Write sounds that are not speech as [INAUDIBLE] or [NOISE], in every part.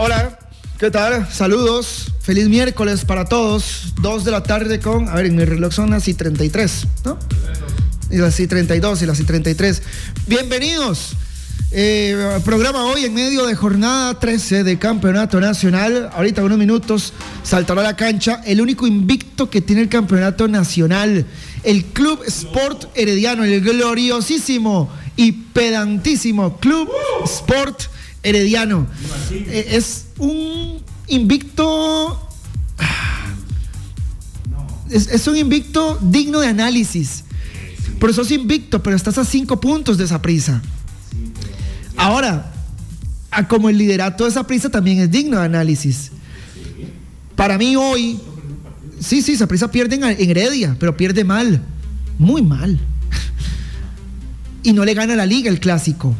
Hola, ¿qué tal? Saludos. Feliz miércoles para todos. Dos de la tarde con, a ver, en mi reloj son las y 33, ¿no? Y las y 32 y las y 33. Bienvenidos. Eh, programa hoy en medio de jornada 13 de Campeonato Nacional. Ahorita unos minutos saltará a la cancha el único invicto que tiene el Campeonato Nacional. El Club Sport Herediano, el gloriosísimo y pedantísimo Club Sport Herediano. Eh, es un invicto. Es, es un invicto digno de análisis. Pero sos invicto, pero estás a cinco puntos de esa prisa. Ahora, a como el liderato de esa prisa también es digno de análisis. Para mí hoy, sí, sí, esa prisa pierde en, en Heredia, pero pierde mal, muy mal. [LAUGHS] Y no le gana la liga el clásico.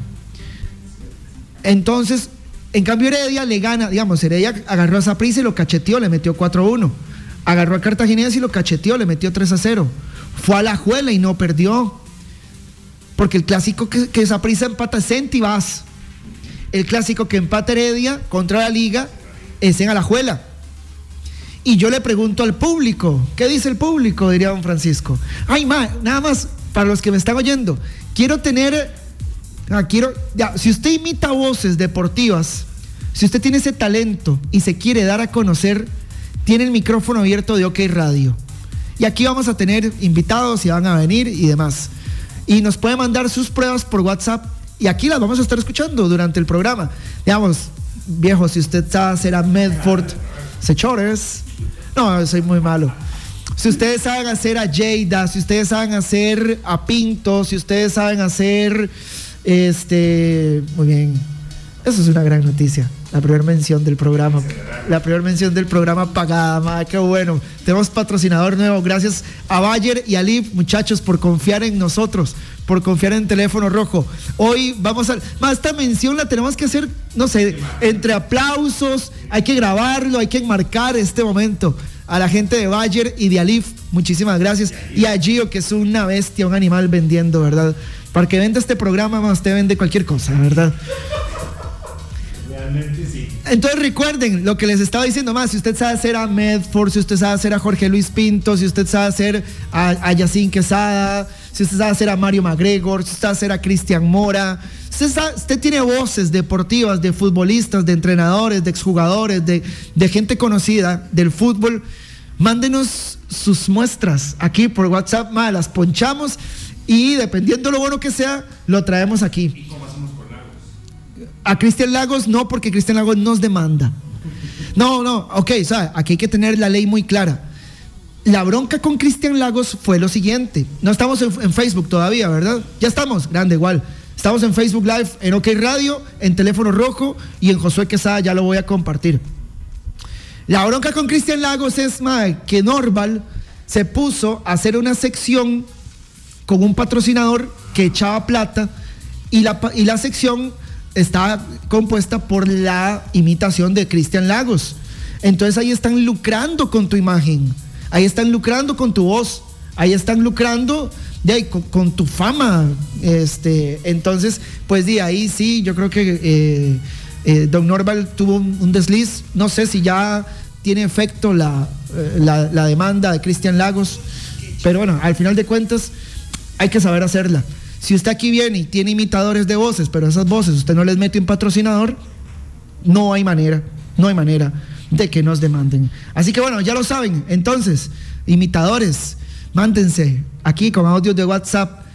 Entonces, en cambio Heredia le gana, digamos, Heredia agarró a esa prisa y lo cacheteó, le metió 4-1. Agarró a Cartaginense y lo cacheteó, le metió 3-0. Fue a la juela y no perdió. Porque el clásico que, que esa prisa empata es Centibas. El clásico que empata Heredia contra la liga es en Alajuela. Y yo le pregunto al público, ¿qué dice el público? Diría don Francisco. Ay, ma, nada más, para los que me están oyendo, quiero tener, ah, quiero, ya, si usted imita voces deportivas, si usted tiene ese talento y se quiere dar a conocer, tiene el micrófono abierto de OK Radio. Y aquí vamos a tener invitados y van a venir y demás y nos puede mandar sus pruebas por WhatsApp y aquí las vamos a estar escuchando durante el programa. Digamos, viejo, si usted sabe hacer a Medford Sechores, no, soy muy malo. Si ustedes saben hacer a Jada, si ustedes saben hacer a Pinto, si ustedes saben hacer este, muy bien. Eso es una gran noticia. La primera mención del programa. La primera mención del programa pagada, madre, qué bueno. Tenemos patrocinador nuevo. Gracias a Bayer y a muchachos, por confiar en nosotros, por confiar en Teléfono Rojo. Hoy vamos a. Más esta mención la tenemos que hacer, no sé, entre aplausos. Hay que grabarlo, hay que enmarcar este momento. A la gente de Bayer y de Alif, muchísimas gracias. Y a Gio, que es una bestia, un animal vendiendo, ¿verdad? Para que venda este programa, más usted vende cualquier cosa, ¿verdad? Entonces recuerden lo que les estaba diciendo más. Si usted sabe hacer a Medford, si usted sabe hacer a Jorge Luis Pinto, si usted sabe hacer a, a Yacine Quesada, si usted sabe hacer a Mario McGregor, si usted sabe hacer a Cristian Mora, usted, sabe, usted, tiene voces deportivas de futbolistas, de entrenadores, de exjugadores, de, de gente conocida del fútbol. Mándenos sus muestras aquí por WhatsApp, ma, las ponchamos y dependiendo lo bueno que sea, lo traemos aquí. A Cristian Lagos no, porque Cristian Lagos nos demanda. No, no, ok, o sea, aquí hay que tener la ley muy clara. La bronca con Cristian Lagos fue lo siguiente. No estamos en, en, Facebook todavía, ¿verdad? Ya estamos, grande igual. Estamos en Facebook Live, en OK Radio, en Teléfono Rojo y en Josué Quesada, ya lo voy a compartir. La bronca con Cristian Lagos es mae, que Norval se puso a hacer una sección con un patrocinador que echaba plata y la, y la sección está compuesta por la imitación de Cristian Lagos. Entonces ahí están lucrando con tu imagen, ahí están lucrando con tu voz, ahí están lucrando de con, tu fama. Este, entonces, pues de ahí sí, yo creo que eh, eh, Don Norval tuvo un, un, desliz. No sé si ya tiene efecto la, eh, la, la demanda de Cristian Lagos, pero bueno, al final de cuentas hay que saber hacerla. Si usted aquí viene y tiene imitadores de voces, pero esas voces usted no les mete un patrocinador, no hay manera, no hay manera de que nos demanden. Así que bueno, ya lo saben. Entonces, imitadores, mándense aquí con audios de WhatsApp.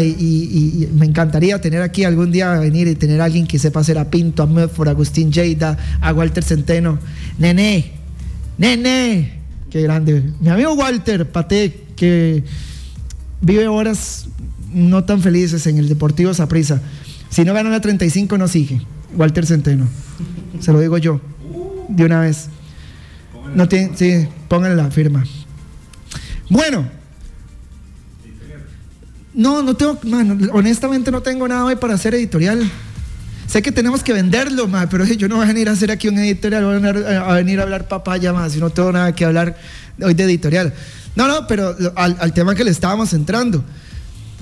Y, y, me encantaría tener aquí algún día venir y tener a alguien que sepa hacer a Pinto, a Medford, a Agustín Lleida, a Walter Centeno. Nene, nene, qué grande. Mi amigo Walter Pate, que vive horas no tan felices en el Deportivo Saprissa. Si no ganan la 35 no sigue. Walter Centeno. Se lo digo yo. De una vez. No tiene, sí, pónganle la firma. Bueno. No, no tengo, man, honestamente no tengo nada hoy para hacer editorial. Sé que tenemos que venderlo, man, pero [LAUGHS] yo no voy a venir a hacer aquí un editorial, voy a venir a, a, venir a hablar papaya más, y no tengo nada que hablar hoy de editorial. No, no, pero al, tema que le estábamos entrando.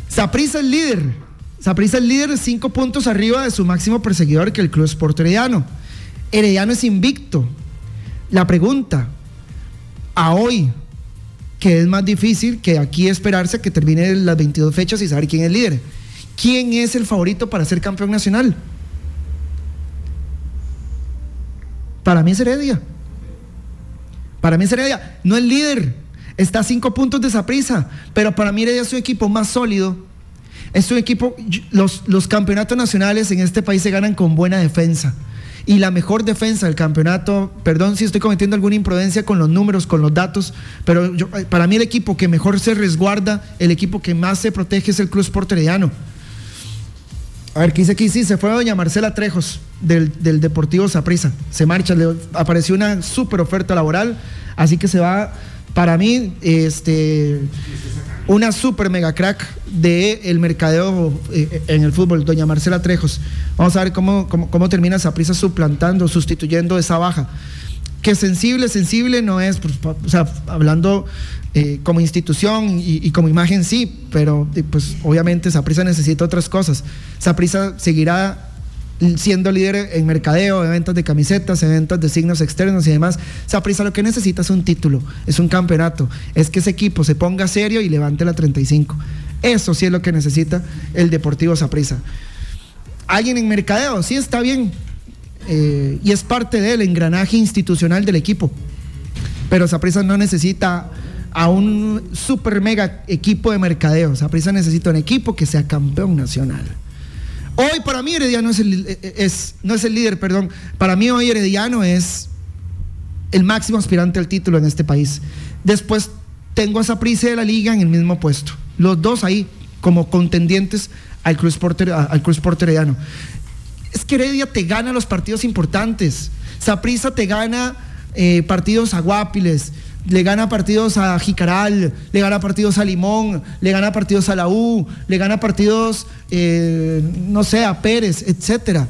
Saprissa es líder. Saprissa es líder cinco puntos arriba de su máximo perseguidor que el Club Sport Herediano. Herediano es invicto. La pregunta, a hoy, que es más difícil que aquí esperarse que termine las 22 fechas y saber quién es líder. ¿Quién es el favorito para ser campeón nacional? Para mí es Heredia. Para mí es Heredia. No es líder. Está a cinco puntos de esa prisa. Pero para mí es un equipo más sólido. Es un equipo. Los, campeonatos nacionales en este país se ganan con buena defensa. Y la mejor defensa del campeonato, perdón si estoy cometiendo alguna imprudencia con los números, con los datos, pero para mí el equipo que mejor se resguarda, el equipo que más se protege es el Cruz Porteriano. A ver, ¿qué dice aquí? Sí, se fue doña Marcela Trejos del, Deportivo Saprissa. Se marcha, le apareció una súper oferta laboral, así que se va, para mí, este, una súper mega crack del el mercadeo eh, en el fútbol, doña Marcela Trejos. Vamos a ver cómo, cómo, termina Saprissa suplantando, sustituyendo esa baja. Que sensible, sensible no es, pues, o sea, hablando eh, como institución y, como imagen sí, pero pues obviamente Saprisa necesita otras cosas. Saprisa seguirá siendo líder en mercadeo, en ventas de camisetas, en ventas de signos externos y demás. Saprisa lo que necesita es un título, es un campeonato, es que ese equipo se ponga serio y levante la 35. Eso sí es lo que necesita el Deportivo Saprisa. Alguien en mercadeo, sí está bien, eh, y es parte del engranaje institucional del equipo. Pero Saprisa no necesita a un super mega equipo de mercadeo. Saprissa necesita un equipo que sea campeón nacional. Hoy para mí Herediano es el, eh, eh, es, no es el líder, perdón. Para mí hoy Herediano es el máximo aspirante al título en este país. Después tengo a Saprissa de la liga en el mismo puesto. Los dos ahí como contendientes al Cruz Porter, al Cruz Porter Herediano. Es que Heredia te gana los partidos importantes. Saprissa te gana eh, partidos a Guapiles le gana partidos a Jicaral, le gana partidos a Limón, le gana partidos a la U, le gana partidos, eh, no sé, a Pérez, etcétera.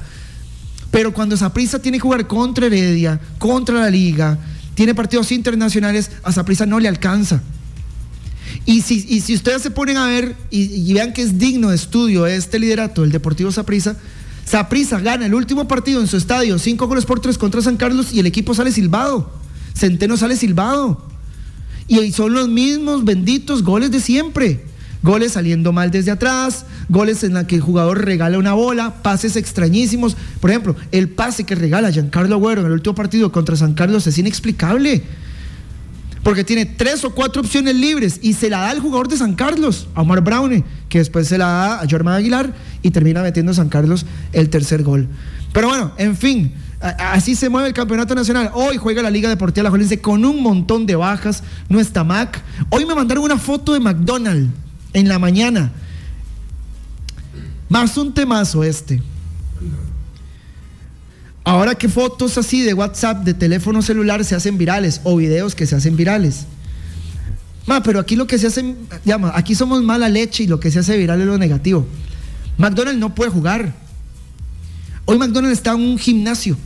Pero cuando Zaprisa tiene que jugar contra Heredia, contra la Liga, tiene partidos internacionales, a Zaprisa no le alcanza. Y si, si ustedes se ponen a ver y, vean que es digno de estudio este liderato del Deportivo Zaprisa, Zaprisa gana el último partido en su estadio, cinco goles por tres contra San Carlos y el equipo sale silbado. Centeno sale silbado. Y son los mismos benditos goles de siempre. Goles saliendo mal desde atrás, goles en la que el jugador regala una bola, pases extrañísimos. Por ejemplo, el pase que regala Giancarlo Agüero en el último partido contra San Carlos es inexplicable. Porque tiene tres o cuatro opciones libres y se la da al jugador de San Carlos, a Omar Browne, que después se la da a Jorma Aguilar y termina metiendo San Carlos el tercer gol. Pero bueno, en fin, Así se mueve el campeonato nacional. Hoy juega la Liga Deportiva Alajuelense con un montón de bajas. No está Mac. Hoy me mandaron una foto de McDonald's en la mañana. Más un temazo este. Ahora que fotos así de WhatsApp, de teléfono celular se hacen virales o videos que se hacen virales. Ma, pero aquí lo que se hace, llama, aquí somos mala leche y lo que se hace viral es lo negativo. McDonald's no puede jugar. Hoy McDonald's está en un gimnasio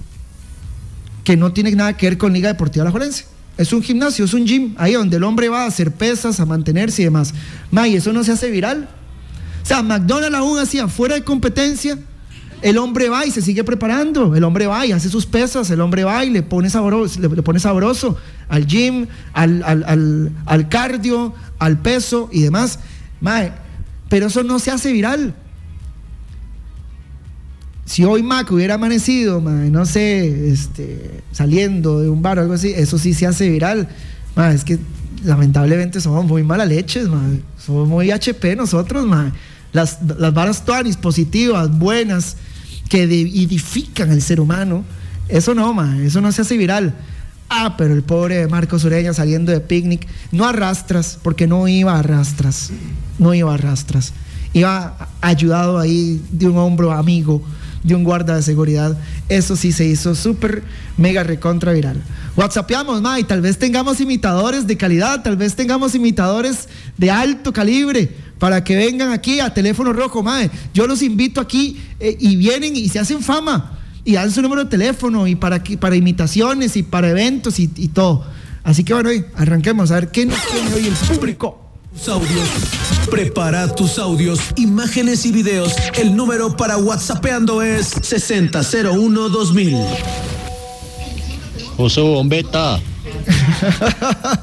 que no tiene nada que ver con Liga Deportiva La Jolense. Es un gimnasio, es un gym, ahí donde el hombre va a hacer pesas, a mantenerse y demás. May, eso no se hace viral. O sea, McDonald's aún así, afuera de competencia, el hombre va y se sigue preparando. El hombre va y hace sus pesas, el hombre va y le pone sabroso, le, pone sabroso al gym, al, al, cardio, al peso y demás. May, pero eso no se hace viral. Si hoy Mac hubiera amanecido, no sé, este, saliendo de un bar o algo así, eso sí se hace viral. es que lamentablemente somos muy mala leches, somos muy HP nosotros. Las, las varas todas positivas, buenas, que edifican al ser humano, eso no, eso no se hace viral. Ah, pero el pobre Marcos Ureña saliendo de picnic, no arrastras, porque no iba a arrastras, no iba a arrastras. Iba ayudado ahí de un hombro amigo de un guarda de seguridad. Eso sí se hizo súper mega recontra viral. WhatsAppamos, ma, y tal vez tengamos imitadores de calidad, tal vez tengamos imitadores de alto calibre para que vengan aquí a teléfono rojo, mae. Yo los invito aquí eh, y vienen y se hacen fama y dan su número de teléfono y para, para imitaciones y para eventos y, y todo. Así que bueno, arranquemos a ver qué nos tiene hoy el público. Audios. Prepara tus audios, imágenes y videos. El número para WhatsAppeando es 6001 2000. José Bombeta. [LAUGHS]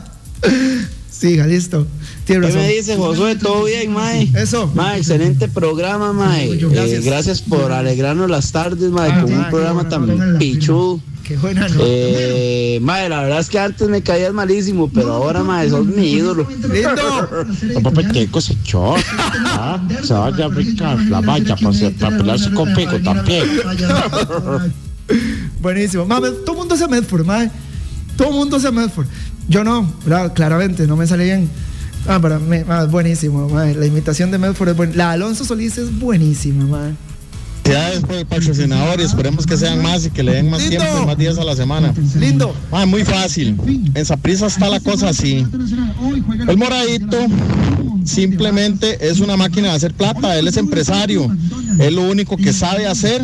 Siga, listo. ¿Qué me dice Josué? ¿Todo bien, Mae? Eso. Mae, excelente programa, Mae. Eh, gracias. gracias por alegrarnos las tardes, Mae, ah, con un programa tan pichudo. Qué buena ¿no? Eh, mae, la verdad es que antes me caías malísimo, pero ahora, mae, sos mi ídolo. ¡Lindo! Papá, ¿qué cosechó? ¿Ah? Se vaya a brincar la valla para, para pelearse con Pico también. Buenísimo. Mae, todo el mundo se Medford, mae. Todo el mundo se Medford. Yo no, claramente, no me sale bien. Ah, pero me, ah, buenísimo, mae. La imitación de Medford es buena. La Alonso Solís es buenísima, mae. Felicidades por el patrocinador y esperemos que sean más y que le den más tiempo y más días a la semana. Lindo. Ah, muy fácil. En Saprisa está la cosa así. El moradito simplemente es una máquina de hacer plata. Él es empresario. Él lo único que sabe hacer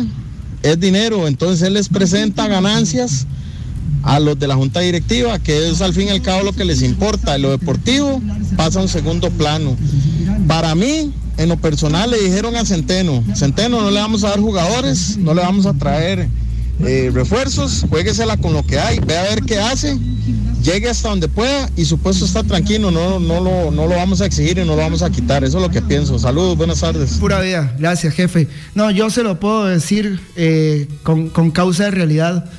es dinero. Entonces él les presenta ganancias a los de la junta directiva, que es al fin y al cabo lo que les importa. Lo deportivo pasa a un segundo plano. Para mí, en lo personal, le dijeron a Centeno, Centeno no le vamos a dar jugadores, no le vamos a traer eh, refuerzos, jueguesela con lo que hay, ve a ver qué hace, llegue hasta donde pueda y su puesto está tranquilo, no, no, lo, no lo vamos a exigir y no lo vamos a quitar, eso es lo que pienso. Saludos, buenas tardes. Pura vida, gracias jefe. No, yo se lo puedo decir eh, con, con causa de realidad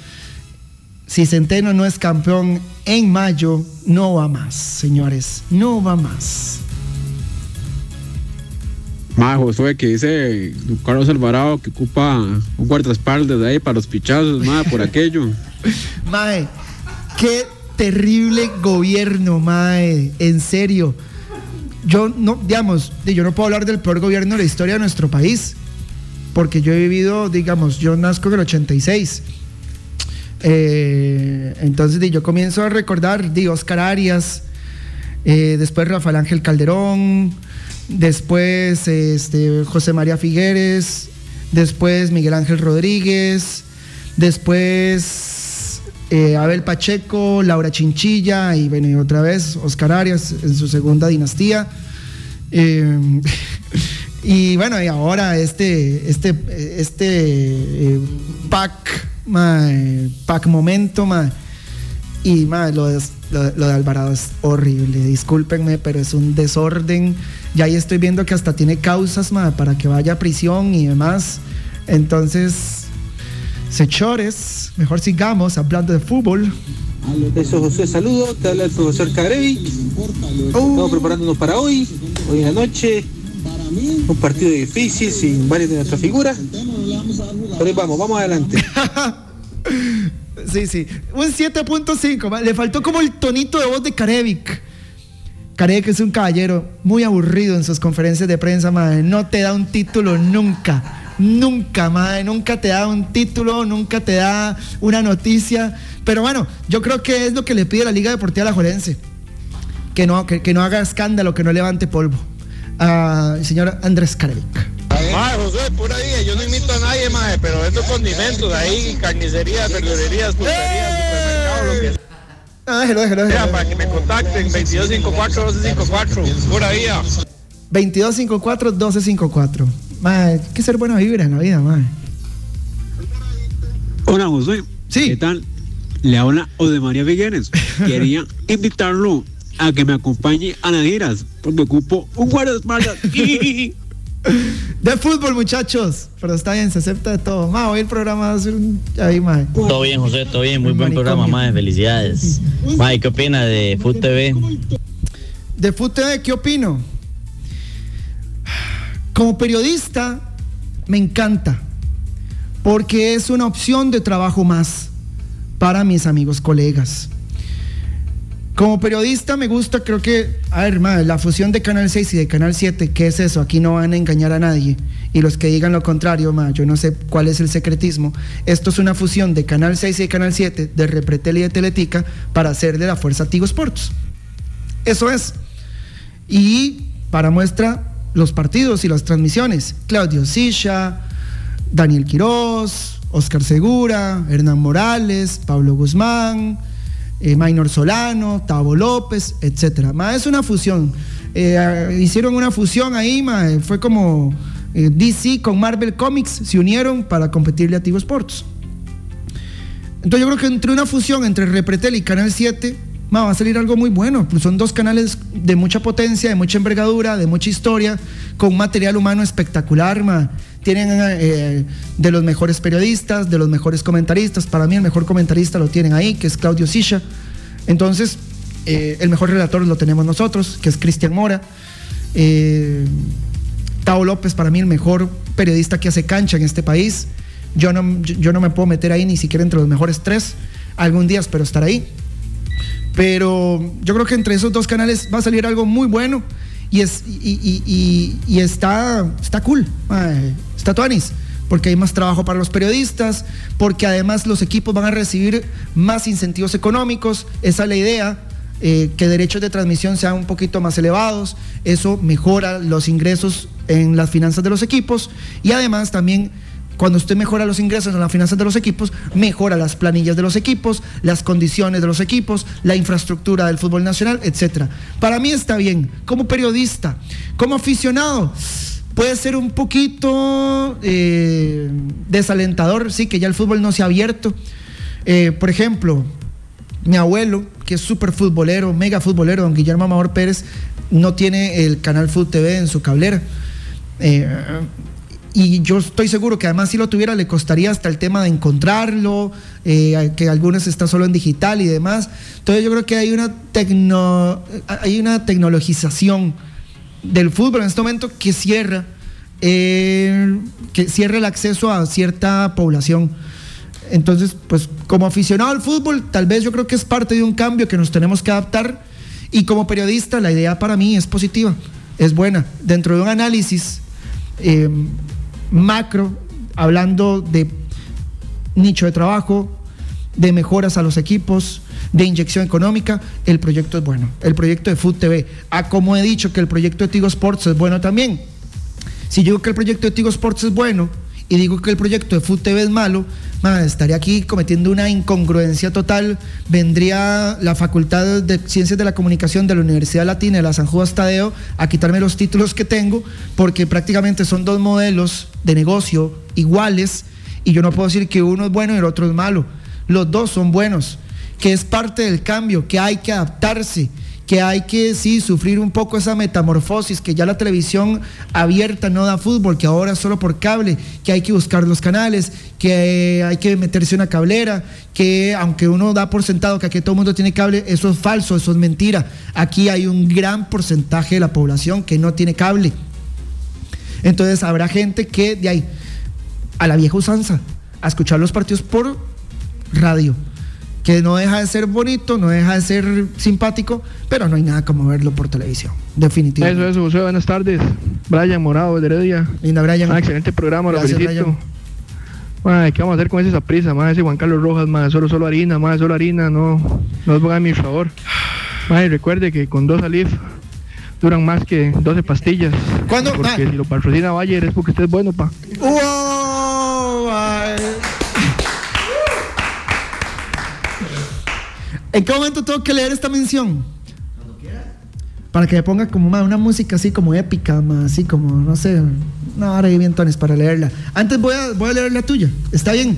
si Centeno no es campeón en mayo, no va más, señores, no va más. Más Josué que dice Carlos Alvarado que ocupa un guardaespaldas de ahí para los pichazos, más por aquello. [LAUGHS] Mae, qué terrible gobierno, mae, en serio. Yo no, digamos, yo no puedo hablar del peor gobierno de la historia de nuestro país, porque yo he vivido, digamos, yo nazco en el 86 eh, entonces yo comienzo a recordar de Oscar Arias, eh, después Rafael Ángel Calderón, después este, José María Figueres, después Miguel Ángel Rodríguez, después eh, Abel Pacheco, Laura Chinchilla y bueno, otra vez Oscar Arias en su segunda dinastía. [LAUGHS] y bueno, y ahora este, este, este pack pack momento, Y de, lo, de Alvarado es horrible. Discúlpenme, pero es un desorden. Ya ahí estoy viendo que hasta tiene causas para que vaya a prisión y demás. Entonces, sechores, mejor sigamos hablando de fútbol. Eso, José, saludo. Te habla el profesor Carevi. Uh. Estamos preparándonos para hoy, hoy en la noche. Un partido difícil, sin varias de nuestras figuras. Pero vamos, vamos adelante. [LAUGHS] sí, sí. Un 7.5. Le faltó como el tonito de voz de Karevic es un caballero muy aburrido en sus conferencias de prensa, madre. No te da un título nunca. Nunca, madre. Nunca te da un título, nunca te da una noticia. Pero bueno, yo creo que es lo que le pide la Liga Deportiva La Jorense. Que no, que, no haga escándalo, que no levante polvo. al señor Andrés Karevic. Mae, José, pura día, yo no imito a nadie, mae, pero estos condimentos ahí, carnicerías, verdulerías, pulperías, supermercados, lo que Ah, déjelo, déjelo, déjelo. para que me contacten, 2254-1254, pura vía. 2254-1254. Mae, hay que ser buena vibra en la vida, mae. Hola, José. Sí. ¿Qué tal? Le habla de María Figueres. [LAUGHS] Quería invitarlo a que me acompañe a las giras, porque ocupo un guardaespaldas. [LAUGHS] [LAUGHS] De fútbol, muchachos. Pero está bien, se acepta de todo. Ma, hoy el programa va a ser un... ahí, ma. Todo bien, José, todo bien. Muy buen programa, ma. Felicidades. Ma, ¿qué opina de Food TV? De Food TV, ¿qué opino? Como periodista, me encanta. Porque es una opción de trabajo más para mis amigos, colegas. Como periodista me gusta, creo que, a ver, madre, la fusión de Canal 6 y de Canal 7, ¿qué es eso? Aquí no van a engañar a nadie. Y los que digan lo contrario, madre, yo no sé cuál es el secretismo. Esto es una fusión de Canal 6 y de Canal 7, de Repretel y de Teletica, para hacer de la fuerza Tigo Sports. Eso es. Y para muestra, los partidos y las transmisiones. Claudio Sisha, Daniel Quirós, Oscar Segura, Hernán Morales, Pablo Guzmán, eh, Minor Solano, Tavo López, etcétera. es una fusión. Eh, hicieron una fusión ahí, fue como eh, DC con Marvel Comics, se unieron para competirle a Tigo Sports. entonces yo creo que entre una fusión entre Repretel y Canal 7 va a salir algo muy bueno. Pues son dos canales de mucha potencia, de mucha envergadura, de mucha historia, con material humano espectacular. Tienen eh, de los mejores periodistas, de los mejores comentaristas. Para mí el mejor comentarista lo tienen ahí, que es Claudio Sisha. Entonces, eh, el mejor relator lo tenemos nosotros, que es Cristian Mora. Eh, Tao López, para mí el mejor periodista que hace cancha en este país. Yo no, yo no me puedo meter ahí ni siquiera entre los mejores tres. Algún día espero estar ahí. Pero yo creo que entre esos dos canales va a salir algo muy bueno y, es, y, está, está cool, tuanis, porque hay más trabajo para los periodistas, porque además los equipos van a recibir más incentivos económicos, esa es la idea. Eh, que derechos de transmisión sean un poquito más elevados, eso mejora los ingresos en las finanzas de los equipos y además también cuando usted mejora los ingresos en las finanzas de los equipos, mejora las planillas de los equipos, las condiciones de los equipos, la infraestructura del fútbol nacional, etc. Para mí está bien. Como periodista, como aficionado, puede ser un poquito eh, desalentador, sí, que ya el fútbol no se ha abierto. Eh, por ejemplo, mi abuelo, que es súper futbolero, mega futbolero, don Guillermo Amador Pérez, no tiene el canal Food TV en su cablera. Eh, y yo estoy seguro que además si lo tuviera le costaría hasta el tema de encontrarlo, que algunos está solo en digital y demás. Entonces yo creo que hay una, hay una tecnologización del fútbol en este momento que cierra, eh, que cierra el acceso a cierta población. Entonces, pues como aficionado al fútbol, tal vez yo creo que es parte de un cambio que nos tenemos que adaptar. Y como periodista, la idea para mí es positiva, es buena. Dentro de un análisis eh, macro, hablando de nicho de trabajo, de mejoras a los equipos, de inyección económica, el proyecto es bueno. El proyecto de Food TV. Ah, como he dicho que el proyecto de Tigo Sports es bueno también. Si yo digo que el proyecto de Tigo Sports es bueno, y digo que el proyecto de Food TV es malo, estaría aquí cometiendo una incongruencia total. Vendría la Facultad de Ciencias de la Comunicación de la Universidad Latina de la San Juan Tadeo a quitarme los títulos que tengo, porque prácticamente son dos modelos de negocio iguales y yo no puedo decir que uno es bueno y el otro es malo. Los dos son buenos, que es parte del cambio, que hay que adaptarse que hay que, sí, sufrir un poco esa metamorfosis, que ya la televisión abierta no da fútbol, que ahora solo por cable, que hay que buscar los canales, que hay que meterse una cablera, que aunque uno da por sentado que aquí todo el mundo tiene cable, eso es falso, eso es mentira. Aquí hay un gran porcentaje de la población que no tiene cable. Entonces habrá gente que de ahí, a la vieja usanza, a escuchar los partidos por radio que no deja de ser bonito, no deja de ser simpático, pero no hay nada como verlo por televisión, definitivamente. Eso, eso, buenas tardes. Brian Morado de Heredia. Linda Brian. Ah, excelente programa, lo felicito. Ay, ¿qué vamos a hacer con esa prisa? Más ese Juan Carlos Rojas, más solo solo harina, más solo harina, no, no os pongan mi favor. Ay, recuerde que con dos alif duran más que 12 pastillas. ¿Cuándo? Porque si lo patrocina Bayer es porque usted es bueno, pa. ¿En qué momento tengo que leer esta mención? Cuando quieras. Para que me ponga como una música así como épica, así como, no sé, no, ahora hay bien para leerla. Antes voy a, voy a leer la tuya, está bien.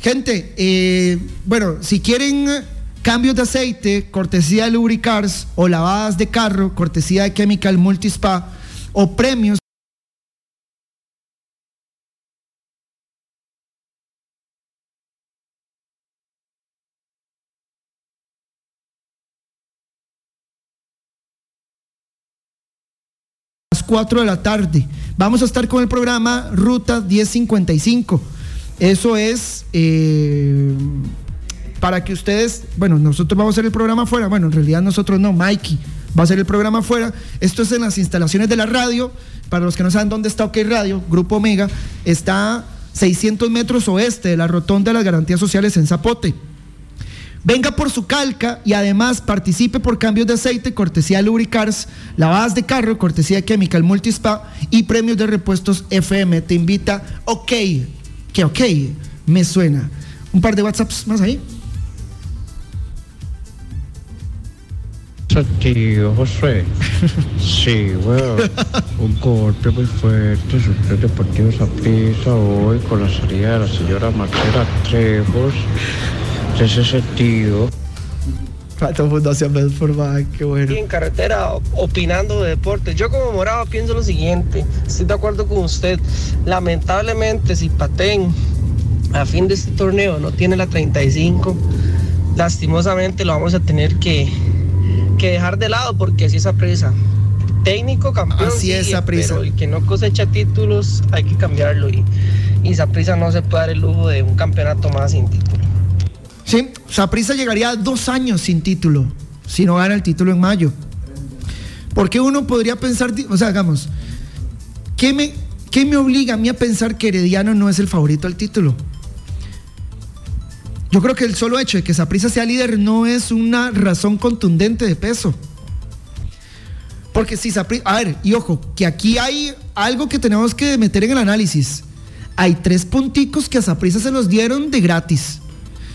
Gente, eh, bueno, si quieren cambios de aceite, cortesía de Lubricars, o lavadas de carro, cortesía de Chemical Multispa, o premios, 4 de la tarde. Vamos a estar con el programa Ruta 1055. Eso es eh, para que ustedes, bueno, nosotros vamos a hacer el programa afuera. Bueno, en realidad nosotros no, Mikey va a hacer el programa afuera. Esto es en las instalaciones de la radio. Para los que no saben dónde está OK Radio, Grupo Omega, está 600 metros oeste de la rotonda de las garantías sociales en Zapote. Venga por su calca y además participe por cambios de aceite, cortesía de Lubricars, lavadas de carro, cortesía de Chemical Multispa y premios de repuestos FM. Te invita, ok, que ok, me suena. Un par de WhatsApps más ahí. Tío José. [LAUGHS] Sí, weón. Un golpe muy fuerte sobre el Deportivo prisa hoy con la salida de la señora Marcela Trejos ese tío. Pato Fundación Medford, mae, qué bueno. Y en carretera opinando de deportes. Yo como morado pienso lo siguiente, estoy de acuerdo con usted. Lamentablemente si Patén a fin de este torneo no tiene la 35, lastimosamente lo vamos a tener que, que dejar de lado porque así es esa prisa. Técnico campeón, Así es, sigue, Saprissa. pero el que no cosecha títulos hay que cambiarlo y, y Saprissa no se puede dar el lujo de un campeonato más sin título. Sí, Saprissa llegaría a dos años sin título, si no gana el título en mayo. Porque uno podría pensar, o sea, hagamos, ¿qué me, qué me obliga a mí a pensar que Herediano no es el favorito al título? Yo creo que el solo hecho de que Saprissa sea líder no es una razón contundente de peso. Porque si Saprissa, a ver, y ojo, que aquí hay algo que tenemos que meter en el análisis. Hay tres punticos que a Saprissa se los dieron de gratis.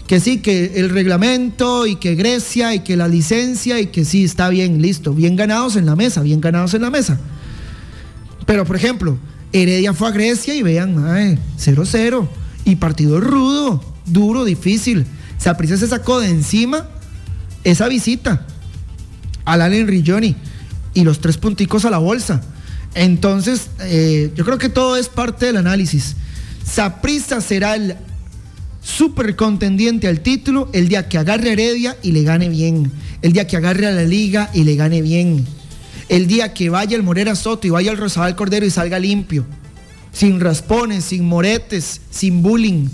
Que sí, que el reglamento y que Grecia y que la licencia y que sí, está bien, listo, bien ganados en la mesa, bien ganados en la mesa. Pero, por ejemplo, Heredia fue a Grecia y vean, ay, 0-0. Y partido rudo, duro, difícil. Saprissa se sacó de encima esa visita al Allen Rigioni y los tres punticos a la bolsa. Entonces, eh, yo creo que todo es parte del análisis. Saprissa será el súper contendiente al título el día que agarre a Heredia y le gane bien. El día que agarre a la liga y le gane bien. El día que vaya el Morera Soto y vaya el Rosabal Cordero y salga limpio. Sin raspones, sin moretes, sin bullying.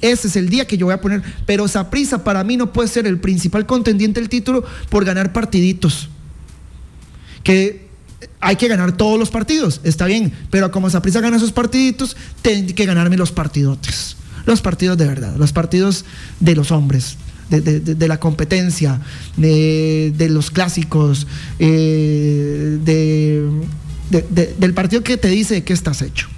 Ese es el día que yo voy a poner. Pero Saprissa para mí no puede ser el principal contendiente del título por ganar partiditos. Que hay que ganar todos los partidos, está bien. Pero como Saprissa gana esos partiditos, tengo que ganarme los partidotes. Los partidos de verdad, los partidos de los hombres, de, la competencia, de, los clásicos, eh, de- de- de- del partido que te dice de qué estás hecho.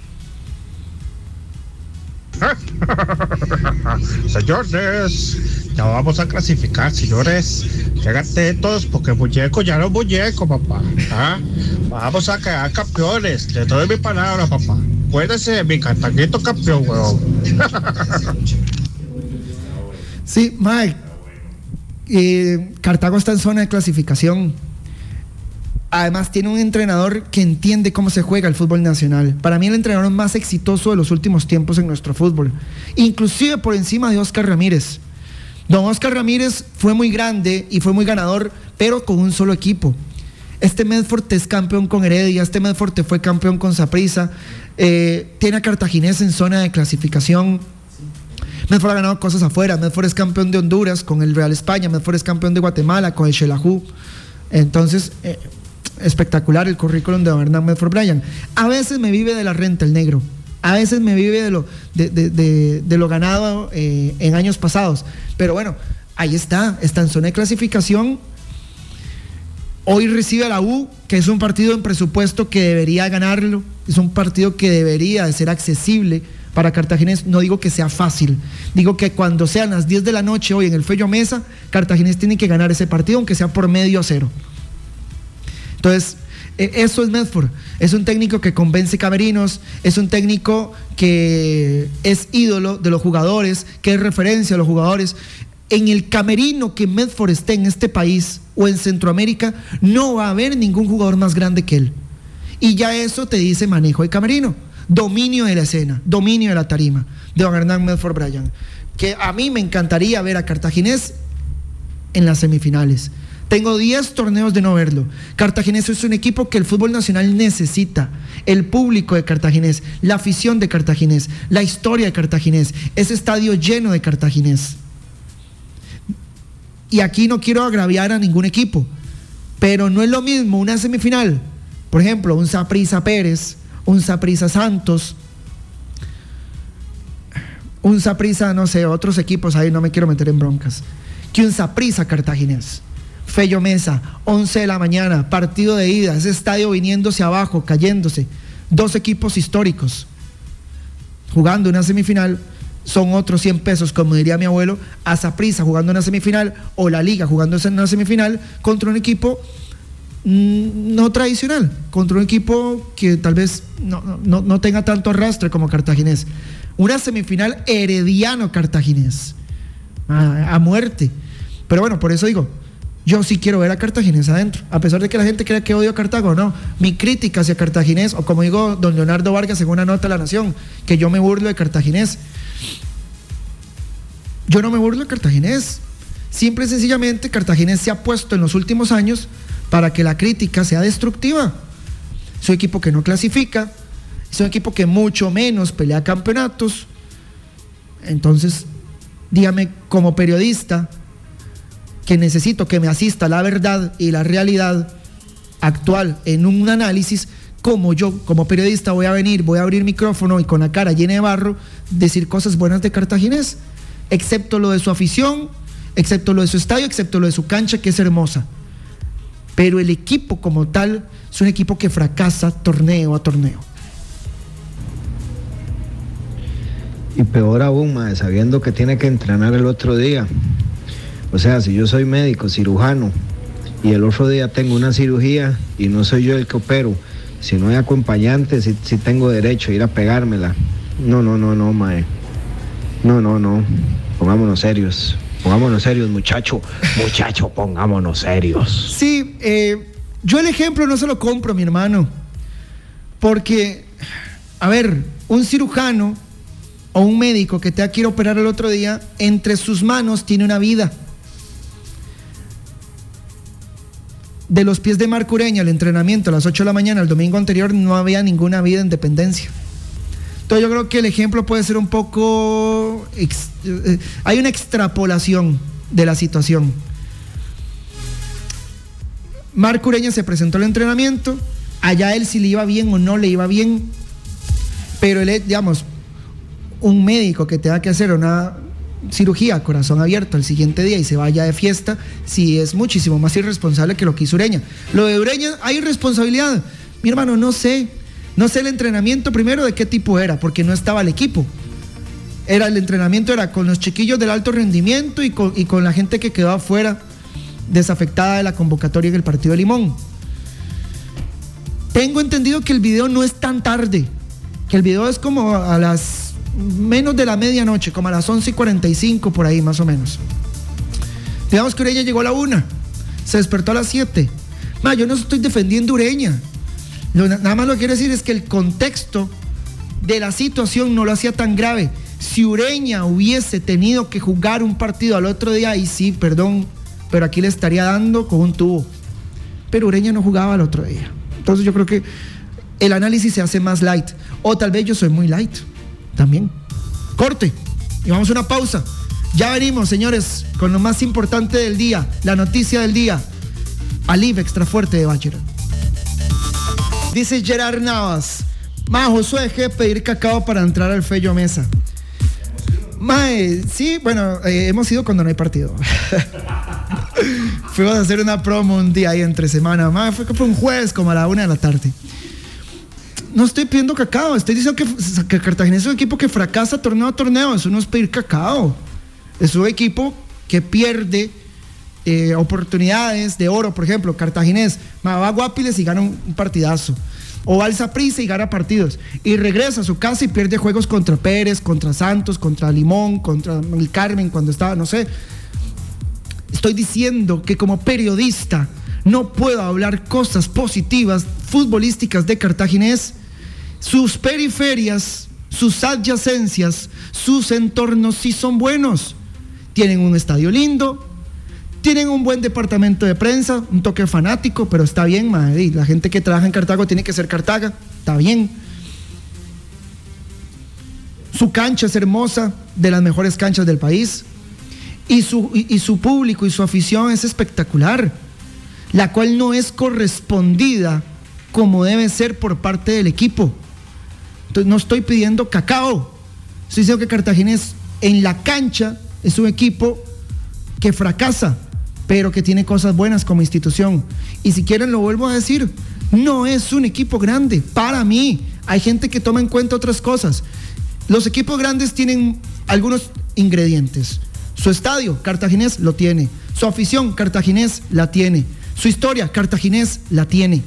[LAUGHS] Señores, ya vamos a clasificar, señores. Llégate todos porque muñeco ya no muñeco, papá. ¿ah? Vamos a quedar campeones. Le doy mi palabra, papá. Acuérdese de mi cartaguito campeón, weón. Sí, Mike. eh, Cartago está en zona de clasificación. Además tiene un entrenador que entiende cómo se juega el fútbol nacional. Para mí el entrenador más exitoso de los últimos tiempos en nuestro fútbol. Inclusive por encima de Oscar Ramírez. Don Oscar Ramírez fue muy grande y fue muy ganador, pero con un solo equipo. Este Medford es campeón con Heredia, este Medford te fue campeón con Saprissa, tiene a Cartaginés en zona de clasificación. Medford ha ganado cosas afuera, Medford es campeón de Honduras con el Real España, Medford es campeón de Guatemala con el Xelajú. Entonces, eh, espectacular el currículum de Hernán Medford Bryan. A veces me vive de la renta el negro. A veces me vive de lo, de lo ganado eh, en años pasados. Pero bueno, ahí está, está en zona de clasificación. Hoy recibe a la U, que es un partido en presupuesto que debería ganarlo. Es un partido que debería de ser accesible para Cartaginés. No digo que sea fácil. Digo que cuando sean las 10 de la noche hoy en el Fello Mesa, Cartaginés tiene que ganar ese partido, aunque sea por medio a cero. Entonces, e- eso es Medford. Es un técnico que convence camerinos, es un técnico que es ídolo de los jugadores, que es referencia a los jugadores. En el camerino que Medford esté en este país o en Centroamérica, no va a haber ningún jugador más grande que él. Y ya eso te dice manejo de camerino, dominio de la escena, dominio de la tarima, de Don Hernán Medford Bryan. Que a mí me encantaría ver a Cartaginés en las semifinales. Tengo 10 torneos de no verlo. Cartaginés es un equipo que el fútbol nacional necesita. El público de Cartaginés, la afición de Cartaginés, la historia de Cartaginés, ese estadio lleno de Cartaginés. Y aquí no quiero agraviar a ningún equipo, pero no es lo mismo una semifinal. Por ejemplo, un Saprisa Pérez, un Saprisa Santos, un Saprisa, no sé, otros equipos ahí, no me quiero meter en broncas, que un Saprisa Cartaginés. Fello Mesa, 11 de la mañana, partido de ida, ese estadio viniéndose abajo, cayéndose. Dos equipos históricos jugando una semifinal son otros 100 pesos, como diría mi abuelo, a Saprisa jugando una semifinal o la liga jugando una semifinal contra un equipo mm, no tradicional, contra un equipo que tal vez no, no- no tenga tanto arrastre como Cartaginés. Una semifinal herediano-cartaginés. a, a muerte. Pero bueno, por eso digo, yo sí quiero ver a Cartaginés adentro. A pesar de que la gente crea que odio a Cartago, no. Mi crítica hacia Cartaginés, o como digo don Leonardo Vargas en una nota de La Nación, que yo me burlo de Cartaginés. Yo no me burlo de Cartaginés. Simple y sencillamente, Cartaginés se ha puesto en los últimos años para que la crítica sea destructiva. Es un equipo que no clasifica, es un equipo que mucho menos pelea campeonatos. Entonces, dígame, como periodista, que necesito que me asista la verdad y la realidad actual en un análisis, como yo, como periodista, voy a venir, voy a abrir micrófono y con la cara llena de barro, decir cosas buenas de Cartaginés, excepto lo de su afición, excepto lo de su estadio, excepto lo de su cancha, que es hermosa. Pero el equipo como tal es un equipo que fracasa torneo a torneo. Y peor aún, sabiendo que tiene que entrenar el otro día. O sea, si yo soy médico, cirujano, y el otro día tengo una cirugía y no soy yo el que opero, si no hay acompañante, si, tengo derecho a ir a pegármela. No, no, no, no, mae. No, no, no. Pongámonos serios. Pongámonos serios, muchacho. Muchacho, pongámonos serios. Sí, eh, yo el ejemplo no se lo compro, mi hermano. Porque, a ver, un cirujano o un médico que te quiere operar el otro día, entre sus manos tiene una vida. De los pies de Marco Ureña, el entrenamiento a las 8 de la mañana, el domingo anterior, no había ninguna vida en dependencia. Entonces yo creo que el ejemplo puede ser un poco... eh, hay una extrapolación de la situación. Marco Ureña se presentó al entrenamiento, allá él si le iba bien o no le iba bien, pero él, digamos, un médico que tenga que hacer una cirugía corazón abierto al siguiente día y se vaya de fiesta, sí es muchísimo más irresponsable que lo que hizo Ureña. Lo de Ureña, hay responsabilidad. Mi hermano, no sé, no sé el entrenamiento primero de qué tipo era, porque no estaba el equipo. Era el entrenamiento era con los chiquillos del alto rendimiento y con, y con la gente que quedó afuera desafectada de la convocatoria en el partido de Limón. Tengo entendido que el video no es tan tarde, que el video es como a las menos de la medianoche, como a las 11 y 45 por ahí más o menos. Digamos que Ureña llegó a la una, se despertó a las 7. Ma, yo no estoy defendiendo Ureña. Nada más lo que quiero decir es que el contexto de la situación no lo hacía tan grave. Si Ureña hubiese tenido que jugar un partido al otro día, y sí, perdón, pero aquí le estaría dando con un tubo. Pero Ureña no jugaba al otro día. Entonces yo creo que el análisis se hace más light. O tal vez yo soy muy light también. Corte. Y vamos a una pausa. Ya venimos, señores, con lo más importante del día, la noticia del día. Alif extra fuerte de Bachelor. Dice Gerard Navas. Ma, Josué, dejé de pedir cacao para entrar al Fello Mesa. Mae, sí, bueno, eh, hemos ido cuando no hay partido. [LAUGHS] Fuimos a hacer una promo un día ahí entre semana. Mae, fue, fue un jueves como a la una de la tarde. No estoy pidiendo cacao, estoy diciendo que, que es un equipo que fracasa torneo a torneo. Eso no es pedir cacao. Es un equipo que pierde eh, oportunidades de oro, por ejemplo, Cartaginés, va a Guapiles y gana un, partidazo. O va al Saprissa y gana partidos. Y regresa a su casa y pierde juegos contra Pérez, contra Santos, contra Limón, contra el Carmen cuando estaba, no sé. Estoy diciendo que como periodista no puedo hablar cosas positivas futbolísticas de Cartaginés. Sus periferias, sus adyacencias, sus entornos sí son buenos. Tienen un estadio lindo, tienen un buen departamento de prensa, un toque fanático, pero está bien, madre. La gente que trabaja en Cartago tiene que ser Cartaga, está bien. Su cancha es hermosa, de las mejores canchas del país. Y su, y su público y su afición es espectacular, la cual no es correspondida como debe ser por parte del equipo. Entonces no estoy pidiendo cacao. Estoy diciendo que Cartaginés en la cancha es un equipo que fracasa, pero que tiene cosas buenas como institución. Y si quieren lo vuelvo a decir, no es un equipo grande. Para mí, hay gente que toma en cuenta otras cosas. Los equipos grandes tienen algunos ingredientes. Su estadio, Cartaginés, lo tiene. Su afición, Cartaginés, la tiene. Su historia, Cartaginés, la tiene